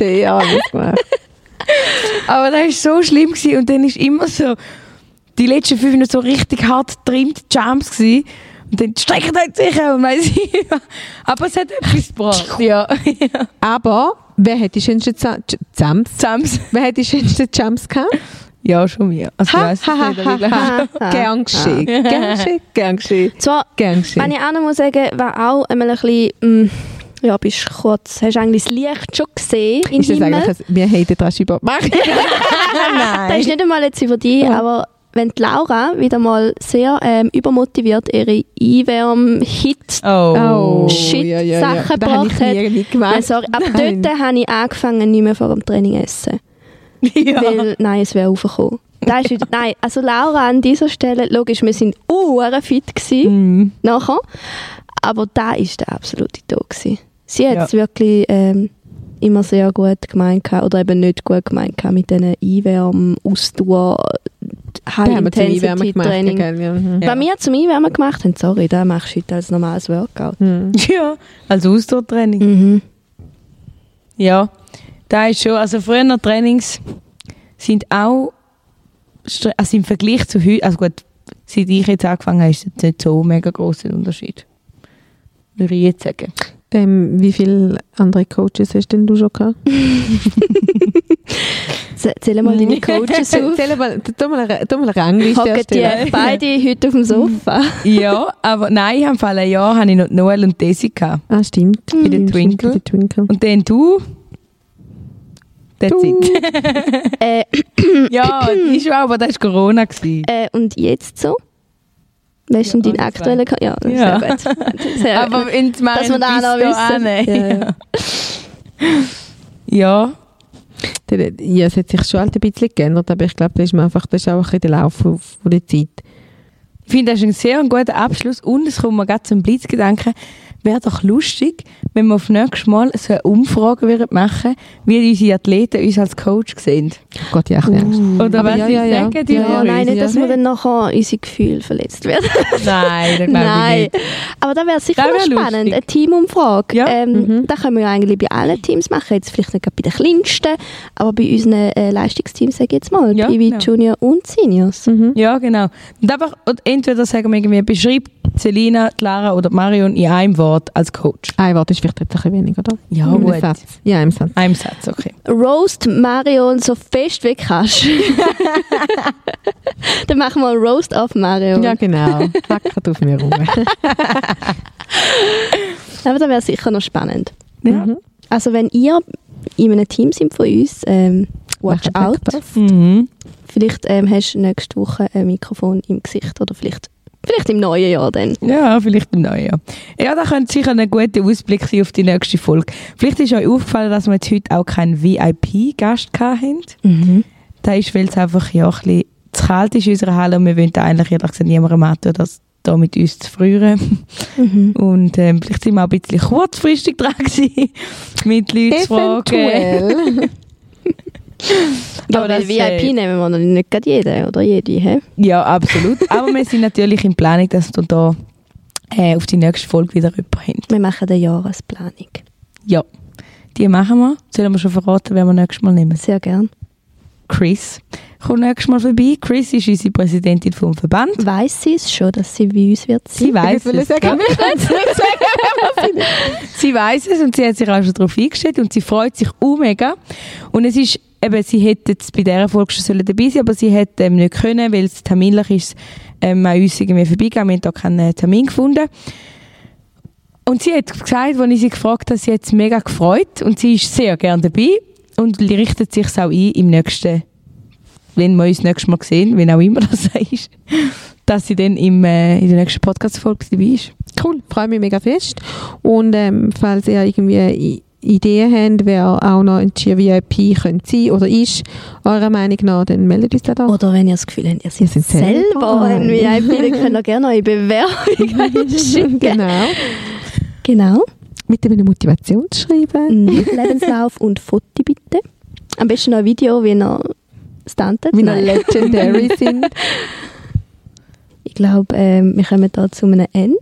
D: ja, alles gemacht.
B: Aber das war so schlimm gewesen. und dann ist immer so die letzten fünf Minuten so richtig hart getrimmt Jumps gewesen. Und dann streckt euch sicher und weiss ich. Aber es hat etwas gebracht. Ja.
D: Aber, wer hat die schönsten Jumps?
B: Jumps.
D: Wer hat die schönsten Jumps gehabt?
B: Ja, schon mir. Also, ich
D: Ha,
B: weiss
D: ha,
B: nicht,
D: ha, ha, ha. Gern geschehen. Gern geschehen, gern geschehen.
C: Zwar,
D: Gern
C: wenn
D: geschehen.
C: ich auch noch muss sagen, war auch einmal ein bisschen, mm, ja, bist kurz, hast du eigentlich das Licht schon gesehen im
D: Ist das
C: Himmel?
D: eigentlich, ein- wir haben das über gemacht?
C: Das ist nicht einmal jetzt über dich, aber wenn die Laura wieder mal sehr ähm, übermotiviert ihre Einwärm-Hit
B: Oh.
C: Shit
D: ja, ja, ja.
C: Gebracht hat. Nein, sorry. Aber
D: Nein.
C: dort habe ich angefangen, nicht mehr vor dem Training zu essen.
B: ja.
C: Weil, nein, es wäre aufgekommen. Da ist wieder, nein, also Laura an dieser Stelle, logisch, wir sind uhren fit gewesen,
B: Mhm.
C: nachher. Aber da war der absolute Tod. Gewesen. Sie hat es wirklich ähm, immer sehr gut gemeint oder eben nicht gut gemeint mit diesen Einwärmen, Ausdauer,
D: Da haben wir zum Einwärmen gemacht.
C: High-Intensity-Training.
D: ja. Mhm.
C: Was wir zum Einwärmen gemacht haben, sorry, da machst du heute als normales Workout.
D: Mhm.
B: ja, als Ausdauertraining.
C: Mhm.
B: Ja, da ist schon, also früher Trainings sind auch, also im Vergleich zu heute, also gut, seit ich jetzt angefangen habe, ist es nicht so ein mega grosser Unterschied. Würde ich jetzt sagen.
D: Ähm, wie viele andere Coaches hast denn du schon gehabt?
C: Zähl mal deine Coaches auf.
D: Zähl mal, tu mal eine, tu mal eine Rangliste
C: Hocken die
D: erstellen.
C: beide heute auf dem Sofa?
B: ja, aber nein, ich habe im Fall ein Jahr habe ich noch Noel und Desi gehabt.
D: Ah, stimmt.
B: Bei den Twinkle.
D: Twinkle.
B: Und dann du. That's it.
C: äh,
B: ja, ich schon, aber das war Corona. Gewesen.
C: äh, und jetzt so? Weißt du
B: Ja,
C: deinen aktuellen Ko Ja,
B: Ja.
C: sehr gut. Sehr
B: aber in
C: Dass wir da noch wissen.
B: Ja,
C: Ja,
B: ja.
D: Ja, es hat sich schon halt ein bisschen geändert, aber ich glaube, das ist einfach, das ist auch ein bisschen der Lauf von der Zeit.
B: Ich finde, das ist ein sehr guter Abschluss und es kommt mir gerade zum Blitzgedanken, wäre doch lustig, wenn wir auf nächstes Mal so eine Umfrage würden machen wie unsere Athleten uns als Coach sehen.
D: Oh Gott, ja, Angst.
B: Oder
D: Aber
B: was
D: ja,
B: sie
D: ja, ja.
B: sagen, die
D: Ja,
C: Ja, nein, nicht, dass wir dann nachher unsere Gefühle verletzt werden.
B: Nein, das glaube
C: Nein.
B: ich nicht.
C: Aber da wäre sicher
B: wär
C: spannend,
B: lustig.
C: eine Teamumfrage.
B: Ja.
C: Ähm,
D: Mhm.
C: Das können wir ja eigentlich bei allen Teams machen. Jetzt vielleicht nicht bei den kleinsten, aber bei unseren äh, Leistungsteams, sage ich jetzt mal,
B: Ja,
C: PV,
B: genau.
C: Junior und Seniors.
D: Mhm.
B: Ja, genau. Und einfach, und entweder sagen wir irgendwie, beschreibt Selina, Clara oder Marion in einem Wort als Coach.
D: Ein Wort ist vielleicht ein bisschen weniger, oder?
B: Ja,
D: Im
B: gut.
D: Satz. Ja, im Satz.
B: Einem Satz, okay.
C: Roast Marion so fest wie kannst. Dann machen wir einen Roast auf Marion.
D: Ja, genau. Hackert auf mir rum.
C: Aber das wäre sicher noch spannend.
B: Ja.
D: Mhm.
C: Also wenn ihr in einem Team sind von uns, ähm, watch out.
B: Mhm.
C: Vielleicht ähm, hast du nächste Woche ein Mikrofon im Gesicht oder vielleicht, vielleicht im neuen Jahr dann.
B: Ja, vielleicht im neuen Jahr. Ja, da könnte sicher ein guter Ausblick sein auf die nächste Folge. Vielleicht ist euch aufgefallen, dass wir jetzt heute auch keinen VIP-Gast hatten.
C: Mhm.
B: Das ist, weil es einfach ja, ein bisschen zu kalt ist in unserer Halle und wir wollen eigentlich ehrlich gesagt niemandem antun, dass da mit uns zu frieren.
C: Mhm.
B: Und ähm, vielleicht sind wir auch ein bisschen kurzfristig dran gewesen, mit Leuten zu fragen. Aber das,
C: VIP
B: äh,
C: nehmen wir noch nicht gerade jeden oder jede. He?
B: Ja, absolut. Aber wir sind natürlich in Planung, dass du da äh, auf die nächste Folge wieder haben.
C: Wir machen eine Jahresplanung.
B: Ja, die machen wir. Sollen wir schon verraten, wer wir nächstes Mal nehmen?
C: Sehr gern.
B: Chris kommt nächstes Mal vorbei. Chris ist unsere Präsidentin vom Verband.
C: Weiss sie es schon, dass sie bei uns wird sein?
B: Sie weiß es.
D: sagen,
B: gell? sie weiß es und sie hat sich auch schon darauf eingestellt und sie freut sich auch mega. Und es ist, eben, sie hätte jetzt bei dieser Folge schon dabei sein aber sie hätte ähm, nicht können, weil es terminlich ist, ähm, an uns irgendwie vorbeigegangen. Wir haben da keinen Termin gefunden. Und sie hat gesagt, als ich sie gefragt habe, sie hat es mega gefreut und sie ist sehr gerne dabei und richtet sich auch ein im nächsten, wenn wir uns das nächste Mal sehen, wenn auch immer das ist, dass sie dann im, äh, in der nächsten Podcast-Folge dabei ist.
D: Cool, freue mich mega fest. Und ähm, falls ihr irgendwie I- Ideen habt, wer auch noch ein Cheer VIP könnte sein oder ist, eurer Meinung nach, dann meldet uns da doch.
C: Oder wenn ihr das Gefühl habt, ihr seid,
D: sind
C: selber
D: selber
C: ein VIP, dann könnt ihr gerne eure Bewerbung schicken.
D: genau.
C: Genau.
D: Mit einem Motivationsschreiben.
C: Lebenslauf und Foto bitte. Am besten noch ein Video, wie ihr stuntet.
D: Wie ihr legendary sind.
C: Ich glaube, ähm, wir kommen da zu einem Ende.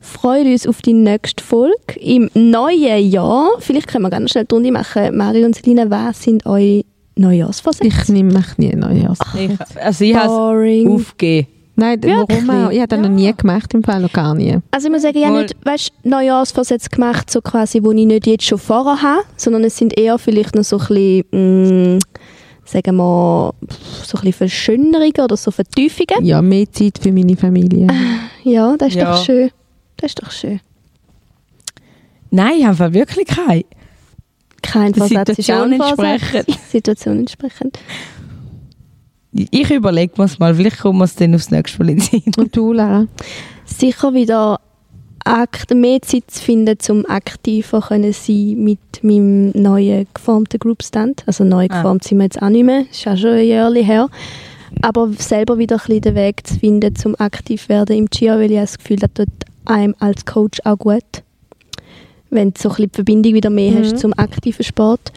C: Freuen uns auf die nächste Folge im neuen Jahr. Vielleicht können wir ganz schnell die Runde machen. Mario und Selina, was sind eure Neujahrsvorsätze?
D: Ich nehme mich nie Neues.
B: Ich, also ich habe es aufgegeben.
D: Nein,
C: Wirklich?
D: warum auch? Ich habe das noch nie gemacht, im Fall noch gar nie.
C: Also ich muss sagen, ich habe nicht weißt, Neujahrsvorsätze gemacht, so quasi, wo ich nicht jetzt schon vorher habe, sondern es sind eher vielleicht noch so ein bisschen, mh, sagen wir, so ein bisschen Verschönerungen oder so Vertiefungen.
D: Ja, mehr Zeit für meine Familie.
C: Ja, das ist
B: Ja.
C: doch schön. Das ist doch schön.
B: Nein, ich habe wirklich keinen.
C: Kein Vorsatz ist auch ein
B: entsprechend.
C: Situation entsprechend.
B: Ich überlege mir es mal, vielleicht kommen wir es dann aufs nächste Mal in Sinn.
D: Und du, Lara?
C: Sicher wieder akt mehr Zeit zu finden, um aktiver können sein mit meinem neuen geformten Groupstand. Also neu
B: Ah.
C: geformt sind wir jetzt auch nicht mehr, ist auch schon ein Jahr her. Aber selber wieder ein bisschen den Weg zu finden, um aktiv zu werden im Chia, weil ich habe das Gefühl, das tut einem als Coach auch gut. Wenn du so ein bisschen die Verbindung wieder mehr hast zum aktiven Sport.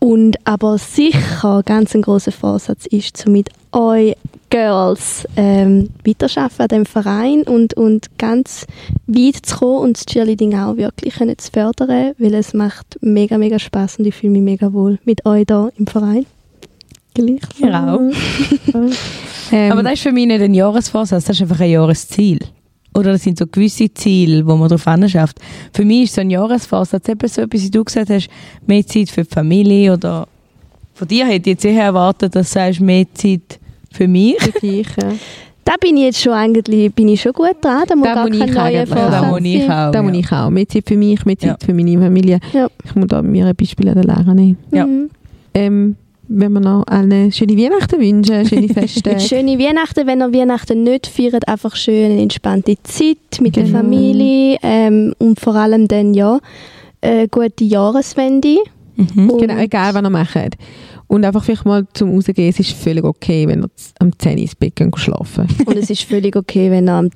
C: Und aber sicher ganz ein großer Vorsatz ist, um mit euch Girls ähm, weiterarbeiten an diesem Verein und, und ganz weit zu kommen und das Cheerleading auch wirklich können zu fördern, weil es macht mega, mega Spaß und ich fühle mich mega wohl mit euch da im Verein.
D: Gleich.
B: Auch.
D: Ähm,
B: Aber das ist für mich nicht ein Jahresvorsatz, das ist einfach ein Jahresziel. Oder das sind so gewisse Ziele, wo man darauf schafft. Für mich ist so ein Jahresvorsatz eben so etwas, wie du gesagt hast, mehr Zeit für die Familie oder von dir hätte ich jetzt eher erwartet, dass du sagst, mehr Zeit für mich.
D: für dich, ja.
C: Da bin ich jetzt schon eigentlich bin ich schon gut dran, da muss
D: Da
C: gar
D: muss ich
C: Vorsatz
B: Da muss ich auch.
D: Da muss ich auch. Mehr Zeit für mich, mehr Zeit
B: Ja.
D: für meine Familie.
C: Ja.
D: Ich muss da mir ein Beispiel an der Lara nehmen.
B: Ja.
C: Mhm.
D: Ähm, wenn wir noch allen schöne Weihnachten wünschen, schöne Feste.
C: Schöne Weihnachten, wenn ihr Weihnachten nicht feiert, einfach schön eine entspannte Zeit mit der
D: Genau.
C: Familie ähm, und vor allem dann ja eine gute Jahreswende.
B: Mhm.
D: Genau, egal was ihr macht. Und einfach vielleicht mal zum Rausgehen, es ist völlig okay, wenn ihr am 10 Uhr ins Bett schlafen.
C: Und es ist völlig okay, wenn ihr am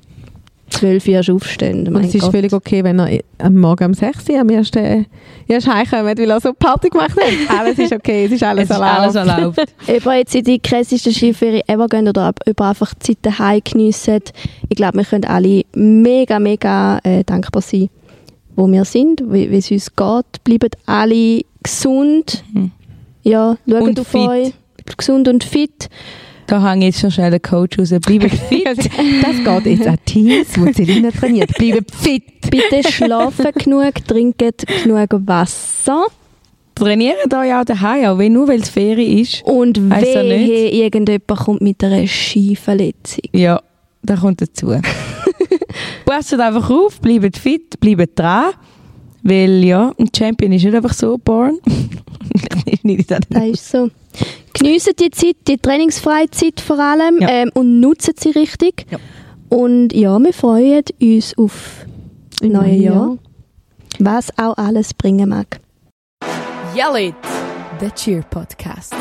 C: 12 Uhr erst aufsteht.
D: Und
C: Mein
D: es ist
C: Gott.
D: völlig okay, wenn ihr am Morgen um 6 Uhr am ersten erst heimkommt, weil ihr so Party gemacht habt. Alles ist okay, es ist alles
B: Es ist
D: erlaubt.
B: alles erlaubt.
C: Ob ihr jetzt in die krassesten Skiferien ever gehen oder ob ihr einfach die Zeit daheim geniessen, ich glaube, wir können alle mega, mega äh, dankbar sein, wo wir sind, wie wie es uns geht. Bleibt alle gesund.
B: Mhm.
C: Ja, schaut
B: Und
C: auf
B: fit.
C: euch. Gesund und fit.
B: Da hänge jetzt schon schnell den Coach raus. Bleibt fit.
D: Das geht jetzt an Teams, die Selina trainiert. Bleibt fit.
C: Bitte schlafen genug, trinkt genug Wasser.
B: Trainiert euch auch daheim, auch wenn nur weil es Ferien ist.
C: Und wehe, irgendjemand kommt mit einer Skiverletzung.
B: Ja, das kommt dazu. Passt einfach auf, bleibt fit, bleibt dran. Weil ja, ein Champion ist nicht einfach so born. das
C: Das ist so. Geniessen die Zeit, die trainingsfreie Zeit vor allem
B: Ja.
C: ähm, und nutzen sie richtig.
B: Ja.
C: Und ja, wir freuen uns auf das neue Jahr.
D: Jahr.
C: Was auch alles bringen mag.
A: Yell It, the Cheer Podcast.